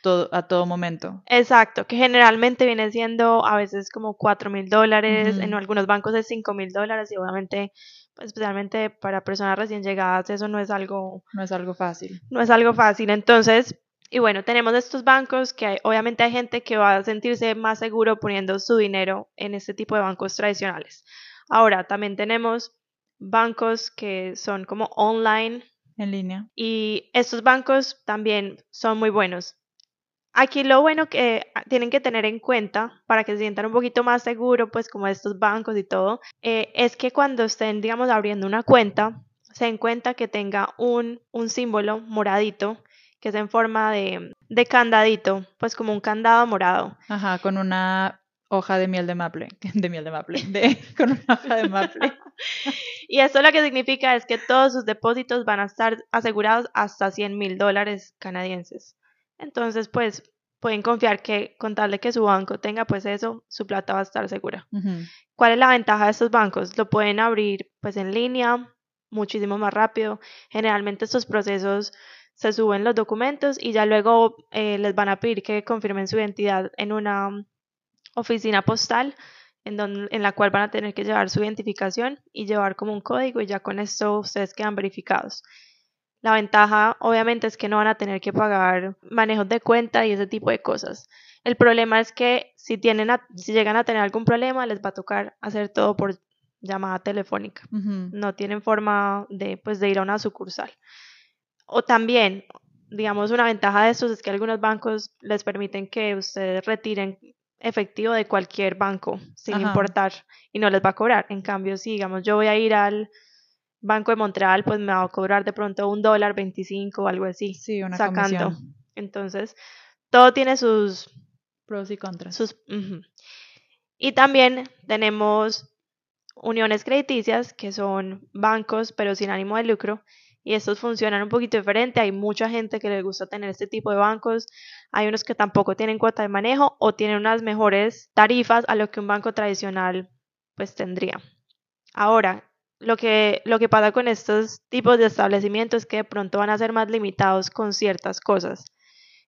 todo, a todo momento. Exacto, que generalmente viene siendo a veces como cuatro mil dólares, en algunos bancos es cinco mil dólares y obviamente, pues, especialmente para personas recién llegadas, eso no es algo... No es algo fácil. No es algo fácil, entonces... Y bueno, tenemos estos bancos que obviamente hay gente que va a sentirse más seguro poniendo su dinero en este tipo de bancos tradicionales. Ahora, también tenemos bancos que son como online. En línea. Y estos bancos también son muy buenos. Aquí lo bueno que ah, tienen que tener en cuenta para que se sientan un poquito más seguros, pues como estos bancos y todo, eh, es que cuando estén, digamos, abriendo una cuenta, se den cuenta que tenga un, un símbolo moradito que es en forma de, de candadito, pues como un candado morado. Ajá, con una hoja de miel de maple, de miel de maple, de, con una hoja de maple. y eso lo que significa es que todos sus depósitos van a estar asegurados hasta 100 mil dólares canadienses. Entonces, pues pueden confiar que con tal de que su banco tenga pues eso, su plata va a estar segura. ¿Cuál es la ventaja de estos bancos? Lo pueden abrir pues en línea, muchísimo más rápido. Generalmente estos procesos se suben los documentos y ya luego eh, les van a pedir que confirmen su identidad en una oficina postal en, la cual van a tener que llevar su identificación y llevar como un código y ya con esto ustedes quedan verificados. La ventaja, obviamente, es que no van a tener que pagar manejos de cuenta y ese tipo de cosas. El problema es que si, tienen si llegan a tener algún problema, les va a tocar hacer todo por llamada telefónica. No tienen forma de, pues, de ir a una sucursal. O también, digamos, una ventaja de estos es que algunos bancos les permiten que ustedes retiren efectivo de cualquier banco sin importar y no les va a cobrar. En cambio, si digamos yo voy a ir al Banco de Montreal, pues me va a cobrar de pronto un dólar 25 o algo así. Sí, una sacando. Entonces, todo tiene sus pros y contras. Sus, Y también tenemos uniones crediticias, que son bancos, pero sin ánimo de lucro. Y estos funcionan un poquito diferente. Hay mucha gente que le gusta tener este tipo de bancos. Hay unos que tampoco tienen cuota de manejo o tienen unas mejores tarifas a lo que un banco tradicional pues tendría. Ahora, lo que, lo que pasa con estos tipos de establecimientos es que de pronto van a ser más limitados con ciertas cosas.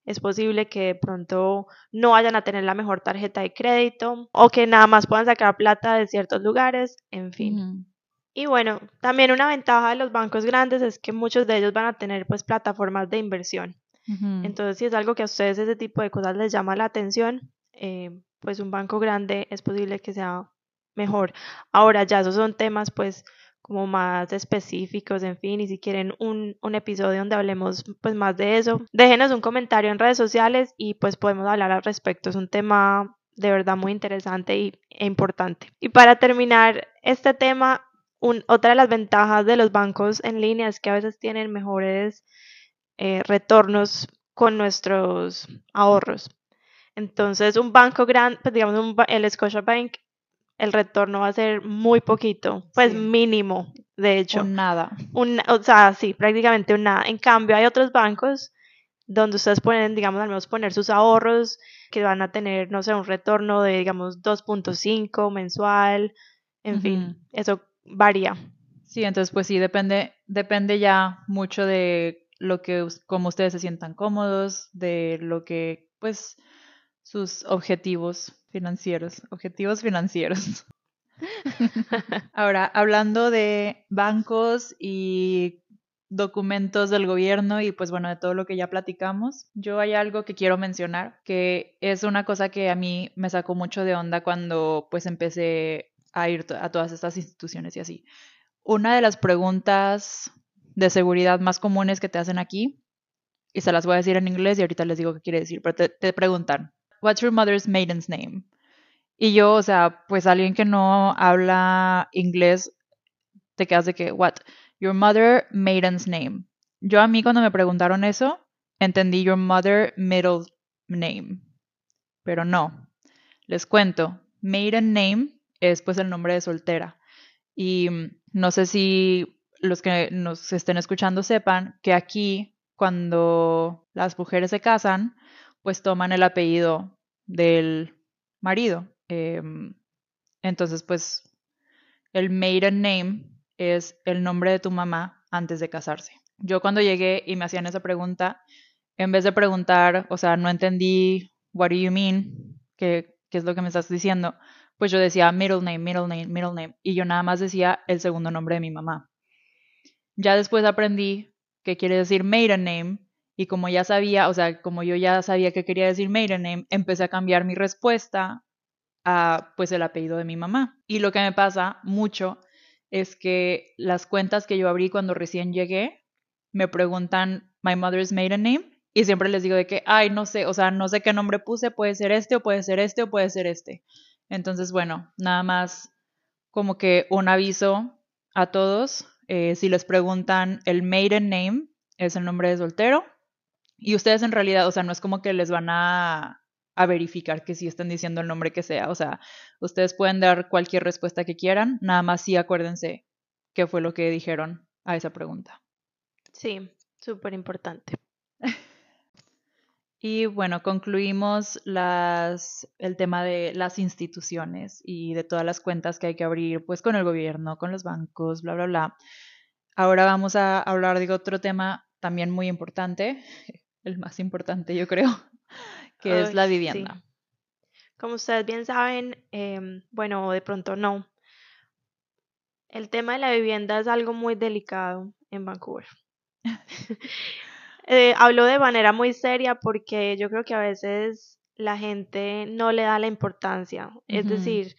Es posible que de pronto no vayan a tener la mejor tarjeta de crédito o que nada más puedan sacar plata de ciertos lugares, en fin. Y bueno, también una ventaja de los bancos grandes es que muchos de ellos van a tener pues plataformas de inversión. Entonces, si es algo que a ustedes ese tipo de cosas les llama la atención, eh, pues un banco grande es posible que sea mejor. Ahora ya esos son temas pues como más específicos, en fin, y si quieren un, un, episodio donde hablemos pues más de eso, déjenos un comentario en redes sociales y pues podemos hablar al respecto. Es un tema de verdad muy interesante y, e importante. Y para terminar este tema, un, otra de las ventajas de los bancos en línea es que a veces tienen mejores eh, retornos con nuestros ahorros. Entonces, un banco grande, pues digamos un, el Scotiabank el retorno va a ser muy poquito, pues mínimo, de hecho. Un nada. Un, o sea, sí, prácticamente un nada. En cambio, hay otros bancos donde ustedes pueden, digamos, al menos poner sus ahorros que van a tener, no sé, un retorno de, digamos, 2.5 mensual, en fin, eso varía. Sí, entonces, pues sí, depende, depende ya mucho de lo que, como ustedes se sientan cómodos, de lo que, pues, sus objetivos financieros, objetivos financieros. Ahora, hablando de bancos y documentos del gobierno y pues bueno, de todo lo que ya platicamos, yo hay algo que quiero mencionar, que es una cosa que a mí me sacó mucho de onda cuando pues empecé a ir a todas estas instituciones y así. Una de las preguntas de seguridad más comunes que te hacen aquí, y se las voy a decir en inglés y ahorita les digo qué quiere decir, pero te, te preguntan, What's your mother's maiden's name? Y yo, o sea, pues alguien que no habla inglés, te quedas de que, what? Your mother maiden's name. Yo a mí cuando me preguntaron eso, entendí your mother middle name. Pero no. Les cuento, maiden name es pues el nombre de soltera. Y mm, no sé si los que nos estén escuchando sepan que aquí cuando las mujeres se casan, pues toman el apellido del marido. Em, entonces, pues el maiden name es el nombre de tu mamá antes de casarse. Yo cuando llegué y me hacían esa pregunta, en vez de preguntar, o sea, no entendí, what do you mean? ¿Qué, qué es lo que me estás diciendo? Pues yo decía middle name, middle name, middle name. Y yo nada más decía el segundo nombre de mi mamá. Ya después aprendí qué quiere decir maiden name y como ya sabía, o sea, como yo ya sabía que quería decir maiden name, empecé a cambiar mi respuesta a pues el apellido de mi mamá. Y lo que me pasa mucho es que las cuentas que yo abrí cuando recién llegué me preguntan my mother's maiden name y siempre les digo de que, ay, no sé, o sea, no sé qué nombre puse, puede ser este o puede ser este o puede ser este. Entonces, bueno, nada más como que un aviso a todos, eh, si les preguntan el maiden name, es el nombre de soltero, Y ustedes en realidad, o sea, no es como que les van a, a verificar que sí estén diciendo el nombre que sea. O sea, ustedes pueden dar cualquier respuesta que quieran, nada más sí acuérdense qué fue lo que dijeron a esa pregunta. Sí, súper importante. Y bueno, concluimos las, el tema de las instituciones y de todas las cuentas que hay que abrir, pues con el gobierno, con los bancos, bla, bla, bla. Ahora vamos a hablar de otro tema también muy importante, el más importante yo creo, que es la vivienda. Como ustedes bien saben, em, bueno, de pronto no, el tema de la vivienda es algo muy delicado en Vancouver. eh, hablo de manera muy seria porque yo creo que a veces la gente no le da la importancia. Es decir,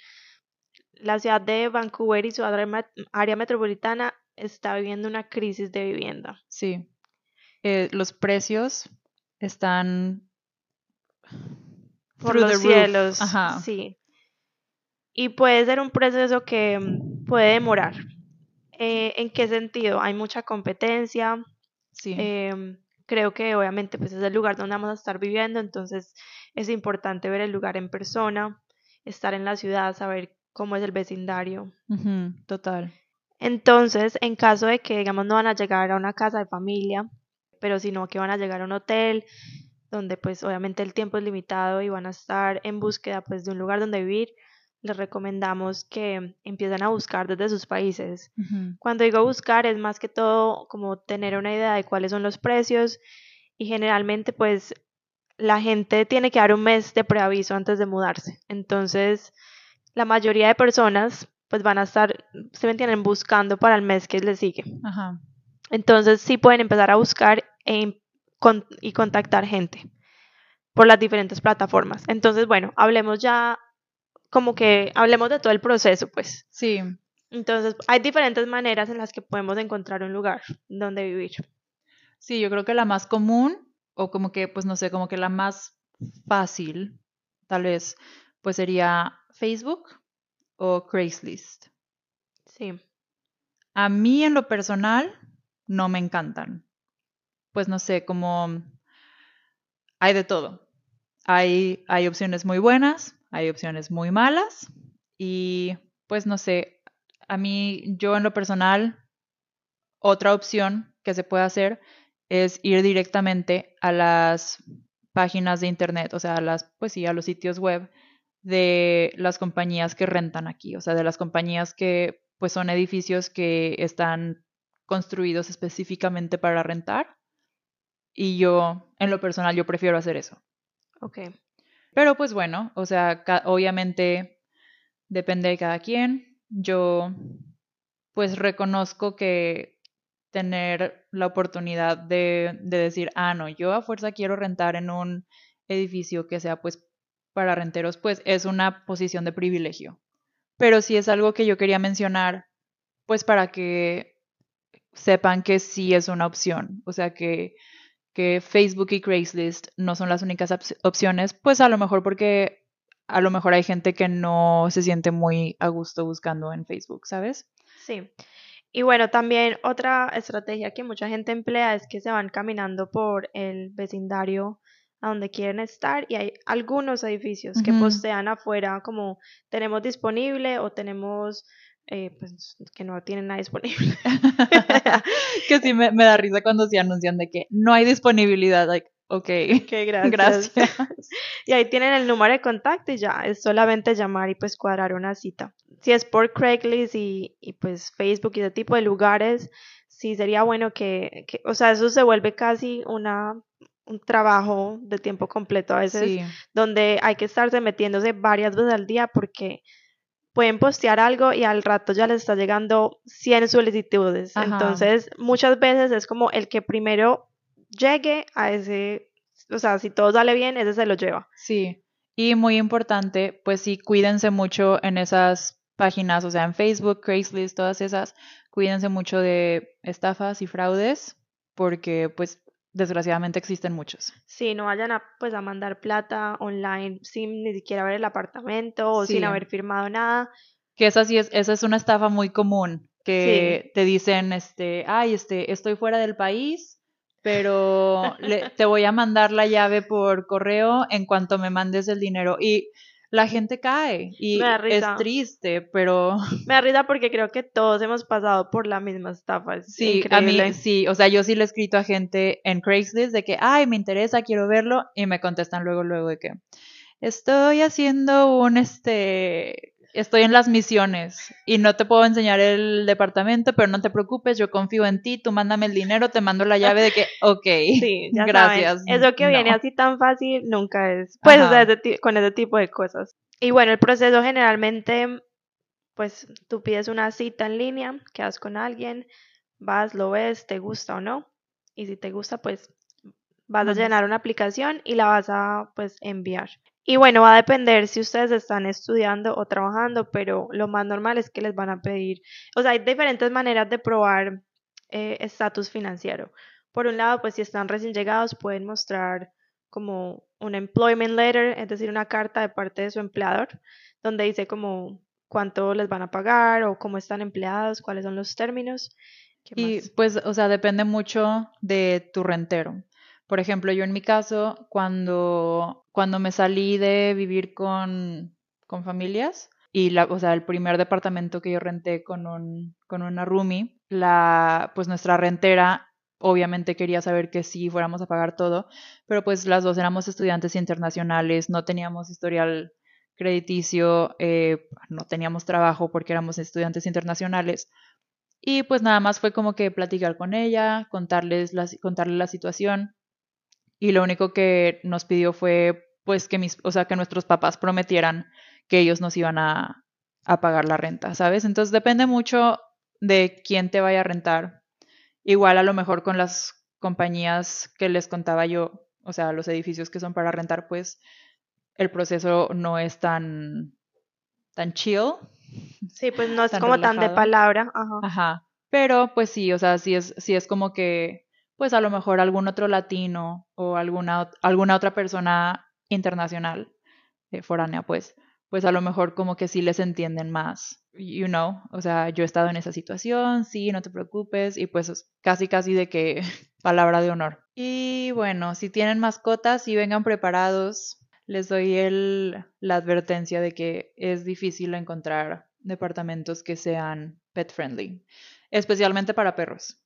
la ciudad de Vancouver y su área metropolitana está viviendo una crisis de vivienda. Sí. Eh, los precios están por los cielos. Sí. Y puede ser un proceso que puede demorar. Eh, ¿En qué sentido? Hay mucha competencia. Sí. Em, creo que obviamente pues es el lugar donde vamos a estar viviendo, entonces es importante ver el lugar en persona, estar en la ciudad, saber cómo es el vecindario. total. Entonces, en caso de que, digamos, no van a llegar a una casa de familia, pero sino que van a llegar a un hotel, donde pues obviamente el tiempo es limitado y van a estar en búsqueda pues de un lugar donde vivir, les recomendamos que empiecen a buscar desde sus países. Cuando digo buscar es más que todo como tener una idea de cuáles son los precios y generalmente pues la gente tiene que dar un mes de preaviso antes de mudarse. Entonces la mayoría de personas pues van a estar, se mantienen buscando para el mes que les sigue. Entonces sí pueden empezar a buscar e, y contactar gente por las diferentes plataformas. Entonces, bueno, hablemos ya como que hablemos de todo el proceso, pues. Sí. Entonces, hay diferentes maneras en las que podemos encontrar un lugar donde vivir. Sí, yo creo que la más común, o como que, pues no sé, como que la más fácil, tal vez, pues sería Facebook o Craigslist. Sí. A mí en lo personal no me encantan. Pues no sé, como hay de todo. Hay, hay opciones muy buenas, hay opciones muy malas y pues no sé, a mí yo en lo personal, otra opción que se puede hacer es ir directamente a las páginas de internet, o sea, a las, pues sí, a los sitios web de las compañías que rentan aquí, o sea, de las compañías que pues son edificios que están construidos específicamente para rentar. Y yo, en lo personal, yo prefiero hacer eso. Ok. Pero pues bueno, o sea, obviamente depende de cada quien. Yo pues reconozco que tener la oportunidad de, de, decir, ah, no, yo a fuerza quiero rentar en un edificio que sea pues para renteros, pues es una posición de privilegio. Pero sí es algo que yo quería mencionar, pues para que sepan que sí es una opción. O sea que que Facebook y Craigslist no son las únicas opciones, pues a lo mejor porque a lo mejor hay gente que no se siente muy a gusto buscando en Facebook, ¿sabes? Sí. Y bueno, también otra estrategia que mucha gente emplea es que se van caminando por el vecindario a donde quieren estar y hay algunos edificios que postean afuera como tenemos disponible o tenemos eh, pues que no tienen nada disponible. que sí me, da risa cuando se anuncian de que no hay disponibilidad, like, ok, gracias. y ahí tienen el número de contacto y ya, es solamente llamar y pues cuadrar una cita. Si es por Craigslist y, y pues Facebook y ese tipo de lugares, sí sería bueno que, que, o sea, eso se vuelve casi una un trabajo de tiempo completo a veces, donde hay que estarse metiéndose varias veces al día porque pueden postear algo y al rato ya les está llegando 100 solicitudes. Entonces, muchas veces es como el que primero llegue a ese, o sea, si todo sale bien, ese se lo lleva. Sí, y muy importante, pues sí, cuídense mucho en esas páginas, o sea, en Facebook, Craigslist, todas esas, cuídense mucho de estafas y fraudes, porque pues desgraciadamente existen muchos. Sí, no vayan a, pues, a mandar plata online sin ni siquiera ver el apartamento o sin haber firmado nada. Que esa sí es, esa es una estafa muy común, que te dicen, este, ay, este, estoy fuera del país, pero le- te voy a mandar la llave por correo en cuanto me mandes el dinero. Y la gente cae y es triste, pero Me da risa porque creo que todos hemos pasado por la misma estafa. Es sí, a mí sí, o sea, yo sí le he escrito a gente en Craigslist de que, ay, me interesa, quiero verlo, y me contestan luego, luego de que estoy haciendo un, este, estoy en las misiones y no te puedo enseñar el departamento, pero no te preocupes, yo confío en ti, tú mándame el dinero, te mando la llave de que, ok, Sí, ya gracias. saben, Eso que viene así tan fácil nunca es. Pues, o Ajá. sea, ese ti- con ese tipo de cosas. Y bueno, el proceso generalmente, pues tú pides una cita en línea, quedas con alguien, vas, lo ves, te gusta o no. Y si te gusta, pues vas a llenar una aplicación y la vas a, pues, enviar. Y bueno, va a depender si ustedes están estudiando o trabajando, pero lo más normal es que les van a pedir, o sea, hay diferentes maneras de probar eh, estatus financiero. Por un lado, pues si están recién llegados, pueden mostrar como un employment letter, es decir, una carta de parte de su empleador, donde dice como cuánto les van a pagar o cómo están empleados, cuáles son los términos. ¿Qué Y pues, o sea, depende mucho de tu rentero. Por ejemplo, yo en mi caso, cuando, cuando me salí de vivir con, con familias, y la, o sea, el primer departamento que yo renté con un, con una roomie, la, pues nuestra rentera obviamente quería saber que sí fuéramos a pagar todo, pero pues las dos éramos estudiantes internacionales, no teníamos historial crediticio, eh, no teníamos trabajo porque éramos estudiantes internacionales. Y pues nada más fue como que platicar con ella, contarles la, contarle la situación. Y lo único que nos pidió fue pues que mis, o sea, que nuestros papás prometieran que ellos nos iban a, a pagar la renta, ¿sabes? Entonces depende mucho de quién te vaya a rentar. Igual a lo mejor con las compañías que les contaba yo, o sea, los edificios que son para rentar, pues el proceso no es tan, tan chill, Sí, pues no es como tan de palabra. Ajá. Ajá. Pero pues sí, o sea, sí es, sí es como que, pues a lo mejor algún otro latino o alguna, alguna otra persona internacional, eh, foránea, pues, pues a lo mejor como que sí les entienden más, you know, o sea, yo he estado en esa situación, sí, no te preocupes, y pues es casi casi de que palabra de honor. Y bueno, si tienen mascotas y vengan preparados, les doy el, la advertencia de que es difícil encontrar departamentos que sean pet friendly, especialmente para perros.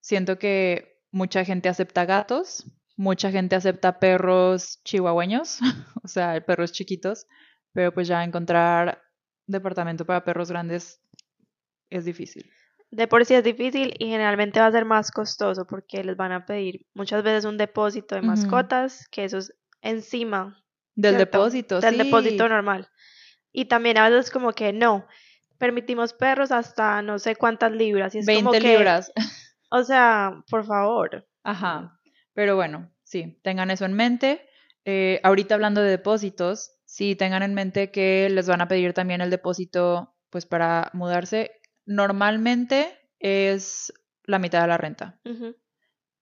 Siento que mucha gente acepta gatos, mucha gente acepta perros chihuahueños, o sea, perros chiquitos, pero pues ya encontrar departamento para perros grandes es difícil. De por sí es difícil y generalmente va a ser más costoso porque les van a pedir muchas veces un depósito de mascotas, que eso es encima Del ¿cierto? depósito, del sí. depósito normal. Y también a veces como que no, permitimos perros hasta no sé cuántas libras. Y es 20 como que, libras. O sea, por favor. Ajá. Pero bueno, sí, tengan eso en mente. Eh, ahorita hablando de depósitos, sí, tengan en mente que les van a pedir también el depósito, pues para mudarse. Normalmente es la mitad de la renta.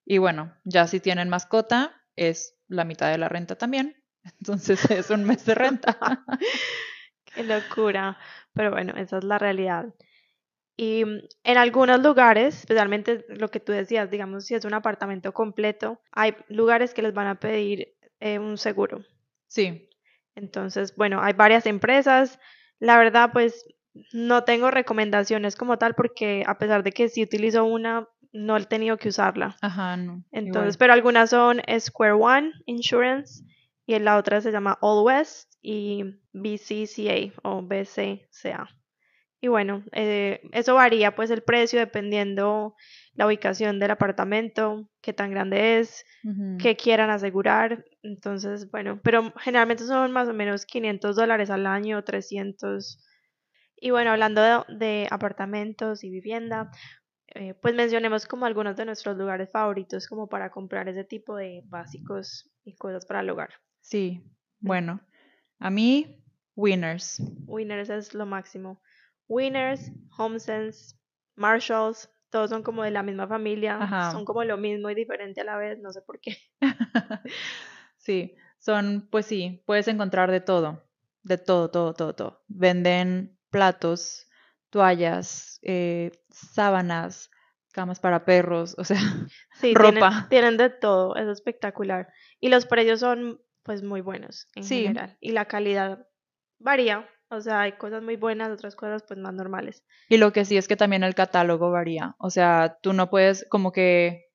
Y bueno, ya si tienen mascota, es la mitad de la renta también. Entonces es un mes de renta. Qué locura. Pero bueno, esa es la realidad. Y en algunos lugares, especialmente lo que tú decías, digamos, si es un apartamento completo, hay lugares que les van a pedir eh, un seguro. Sí, Entonces, bueno, hay varias empresas. La verdad, pues no tengo recomendaciones como tal porque a pesar de que sí utilizo una, no he tenido que usarla. ajá, no. Entonces, igual. pero algunas son Square One Insurance y la otra se llama All West y BCCA o BCCA. Y bueno, eh, eso varía pues el precio dependiendo la ubicación del apartamento, qué tan grande es, que quieran asegurar. Entonces, bueno, pero generalmente son más o menos 500 dólares al año, 300. Y bueno, hablando de, de apartamentos y vivienda, eh, pues mencionemos como algunos de nuestros lugares favoritos como para comprar ese tipo de básicos y cosas para el hogar. Sí, bueno, a mí, Winners. Winners es lo máximo. Winners, HomeSense, Marshalls, todos son como de la misma familia, Ajá. son como lo mismo y diferente a la vez, no sé por qué. Sí, son, pues sí, puedes encontrar de todo, de todo, todo, todo, todo. Venden platos, toallas, eh, sábanas, camas para perros, o sea, Sí, tienen, ropa. tienen de todo, es espectacular. Y los precios son pues muy buenos en Sí. general. Y la calidad varía, o sea, hay cosas muy buenas, otras cosas pues más normales. Y lo que sí es que también el catálogo varía. O sea, tú no puedes como que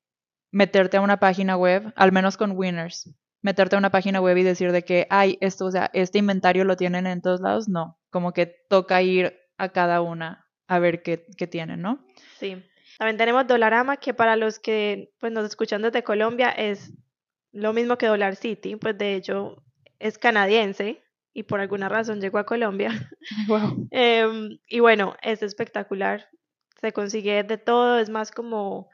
meterte a una página web, al menos con Winners, meterte a una página web y decir de que, ay, esto, o sea, este inventario lo tienen en todos lados. No, como que toca ir a cada una a ver qué, qué tienen, ¿no? Sí. También tenemos Dolarama, que para los que pues nos escuchan desde Colombia es lo mismo que Dollar City, pues de hecho es canadiense y por alguna razón llegó a Colombia. Wow. Em, y bueno, es espectacular. Se consigue de todo, es más como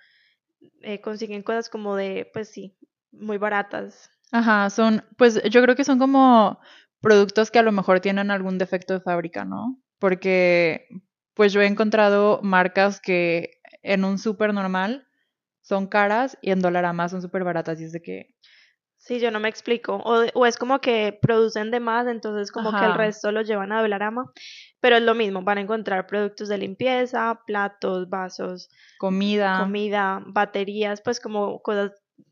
eh, consiguen cosas como de, pues sí, muy baratas. Ajá, son, pues yo creo que son como productos que a lo mejor tienen algún defecto de fábrica, ¿no? Porque pues yo he encontrado marcas que en un súper normal son caras y en Dollarama son súper baratas y es de que, Sí, yo no me explico. O, o es como que producen de más, entonces como que el resto lo llevan a Dolarama. Pero es lo mismo, van a encontrar productos de limpieza, platos, vasos, comida, comida, baterías, pues como cosas,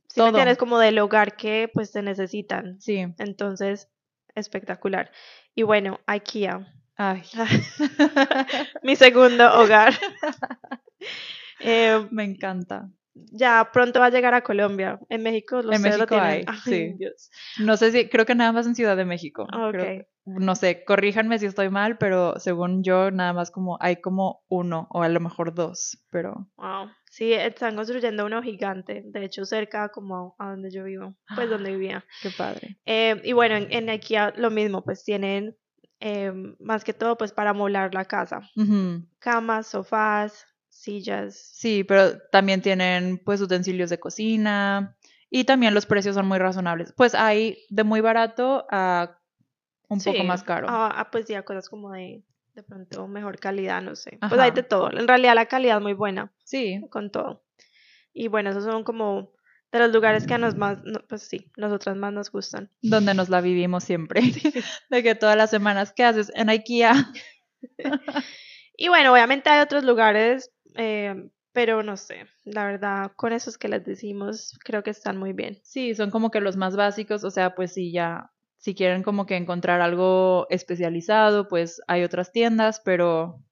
si entiendes, como del hogar que pues se necesitan. sí, Entonces, espectacular. Y bueno, IKEA, ay, mi segundo hogar. Eh, me encanta. Ya pronto va a llegar a Colombia. En México los En ustedes lo México tienen. hay, Ay, sí. Dios. No sé si, creo que nada más en Ciudad de México. creo- Ok. no sé, corríjanme si estoy mal, pero según yo, nada más como, hay como uno o a lo mejor dos, pero Wow. Sí, están construyendo uno gigante, de hecho cerca como a donde yo vivo, pues donde vivía. qué padre. Eh, y bueno, en, en IKEA lo mismo, pues tienen eh, más que todo pues para amoblar la casa. Camas, sofás, sillas. Sí, pero también tienen pues utensilios de cocina y también los precios son muy razonables. Pues hay de muy barato a un poco Sí, más caro. Ah, pues ya cosas como de, de pronto mejor calidad, no sé. Pues hay Ajá. de todo. En realidad la calidad es muy buena Sí, con todo. Y bueno, esos son como de los lugares que a nos más, no, pues sí, nosotras más nos gustan. donde nos la vivimos siempre. De que todas las semanas, ¿qué haces? En IKEA. Y bueno, obviamente hay otros lugares, eh, pero no sé, la verdad, con esos que les decimos, creo que están muy bien. Sí, son como que los más básicos, o sea, pues sí, ya, si quieren como que encontrar algo especializado, pues hay otras tiendas, pero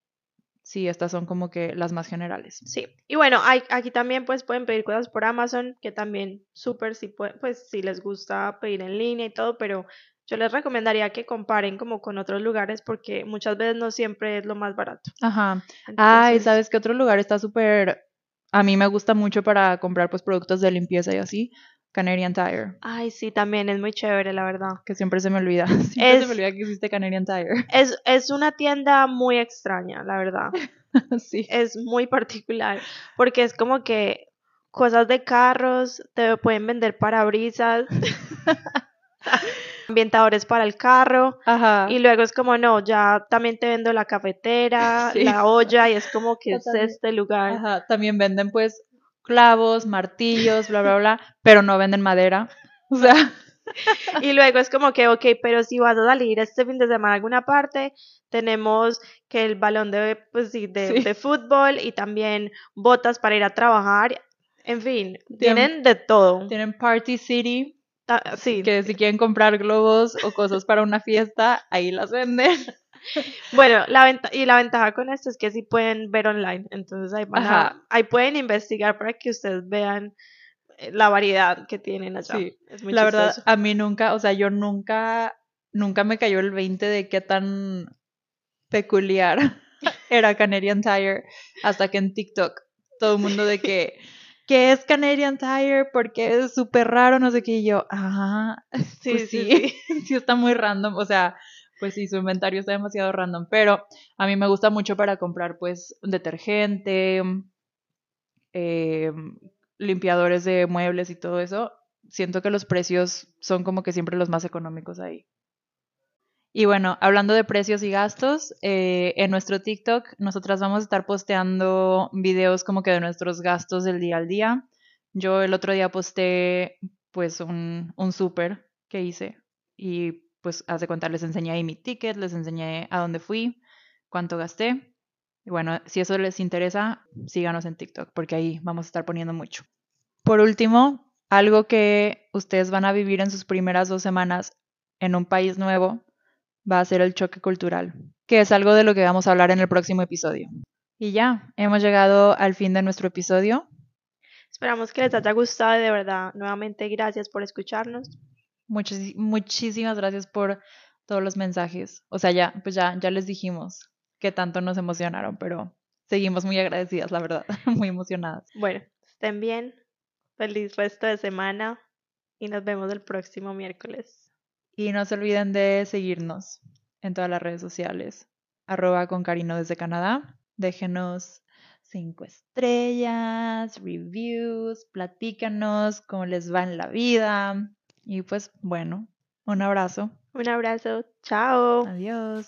sí, estas son como que las más generales. Sí, y bueno, hay, aquí también pues pueden pedir cosas por Amazon, que también súper, sí pueden, pues si les gusta pedir en línea y todo, pero yo les recomendaría que comparen como con otros lugares porque muchas veces no siempre es lo más barato. Ajá. Ay, ¿sabes qué otro lugar está súper... A mí me gusta mucho para comprar pues productos de limpieza y así? Canadian Tire, Ay, sí, también es muy chévere, la verdad. que siempre se me olvida. Siempre se me olvida que existe Canadian Tire. Es, es una tienda muy extraña, la verdad. sí. es muy particular porque es como que cosas de carros, te pueden vender parabrisas, ambientadores para el carro Ajá. y luego es como no, ya también te vendo la cafetera, Sí. la olla y es como que es este lugar. Ajá, también venden pues clavos, martillos, bla, bla, bla, pero no venden madera. O sea, Y luego es como que, ok, pero si vas a salir este fin de semana a alguna parte, tenemos que el balón de, pues, sí, de, Sí. de fútbol y también botas para ir a trabajar. En fin, Tienen- tienen de todo. tienen Party City, Sí, que si quieren comprar globos o cosas para una fiesta, ahí las venden. Bueno, la venta y la ventaja con esto es que sí pueden ver online, entonces ahí, van a- Ajá. ahí pueden investigar para que ustedes vean eh, la variedad que tienen allá. Sí, es muy La verdad, a mí nunca, o sea, yo nunca, nunca me cayó el 20 de qué tan peculiar era Canadian Tire hasta que en TikTok todo el mundo de que, ¿qué es Canadian Tire? Porque es súper raro, no sé qué, y yo, ah, Sí, pues sí, sí, sí está muy random, o sea, pues sí, su inventario está demasiado random, pero a mí me gusta mucho para comprar pues detergente, eh, limpiadores de muebles y todo eso. Siento que los precios son como que siempre los más económicos ahí. Y bueno, hablando de precios y gastos, eh, en nuestro TikTok nosotras vamos a estar posteando videos como que de nuestros gastos del día al día. Yo el otro día posté pues un, un súper que hice y pues hace cuenta les enseñé mi ticket, les enseñé a dónde fui, cuánto gasté. Y bueno, si eso les interesa, síganos en TikTok, porque ahí vamos a estar poniendo mucho. Por último, algo que ustedes van a vivir en sus primeras dos semanas en un país nuevo va a ser el choque cultural, que es algo de lo que vamos a hablar en el próximo episodio. Y ya, hemos llegado al fin de nuestro episodio. Esperamos que les haya gustado y de verdad, nuevamente gracias por escucharnos. Muchis- muchísimas gracias por todos los mensajes. O sea, ya, pues ya, ya les dijimos que tanto nos emocionaron, pero seguimos muy agradecidas, la verdad, muy emocionadas. Bueno, estén bien, feliz resto de semana y nos vemos el próximo miércoles. Y no se olviden de seguirnos en todas las redes sociales. Arroba con Carino desde Canadá. Déjenos cinco estrellas, reviews, platícanos cómo les va en la vida. Y pues bueno, un abrazo. Un abrazo, chao. Adiós.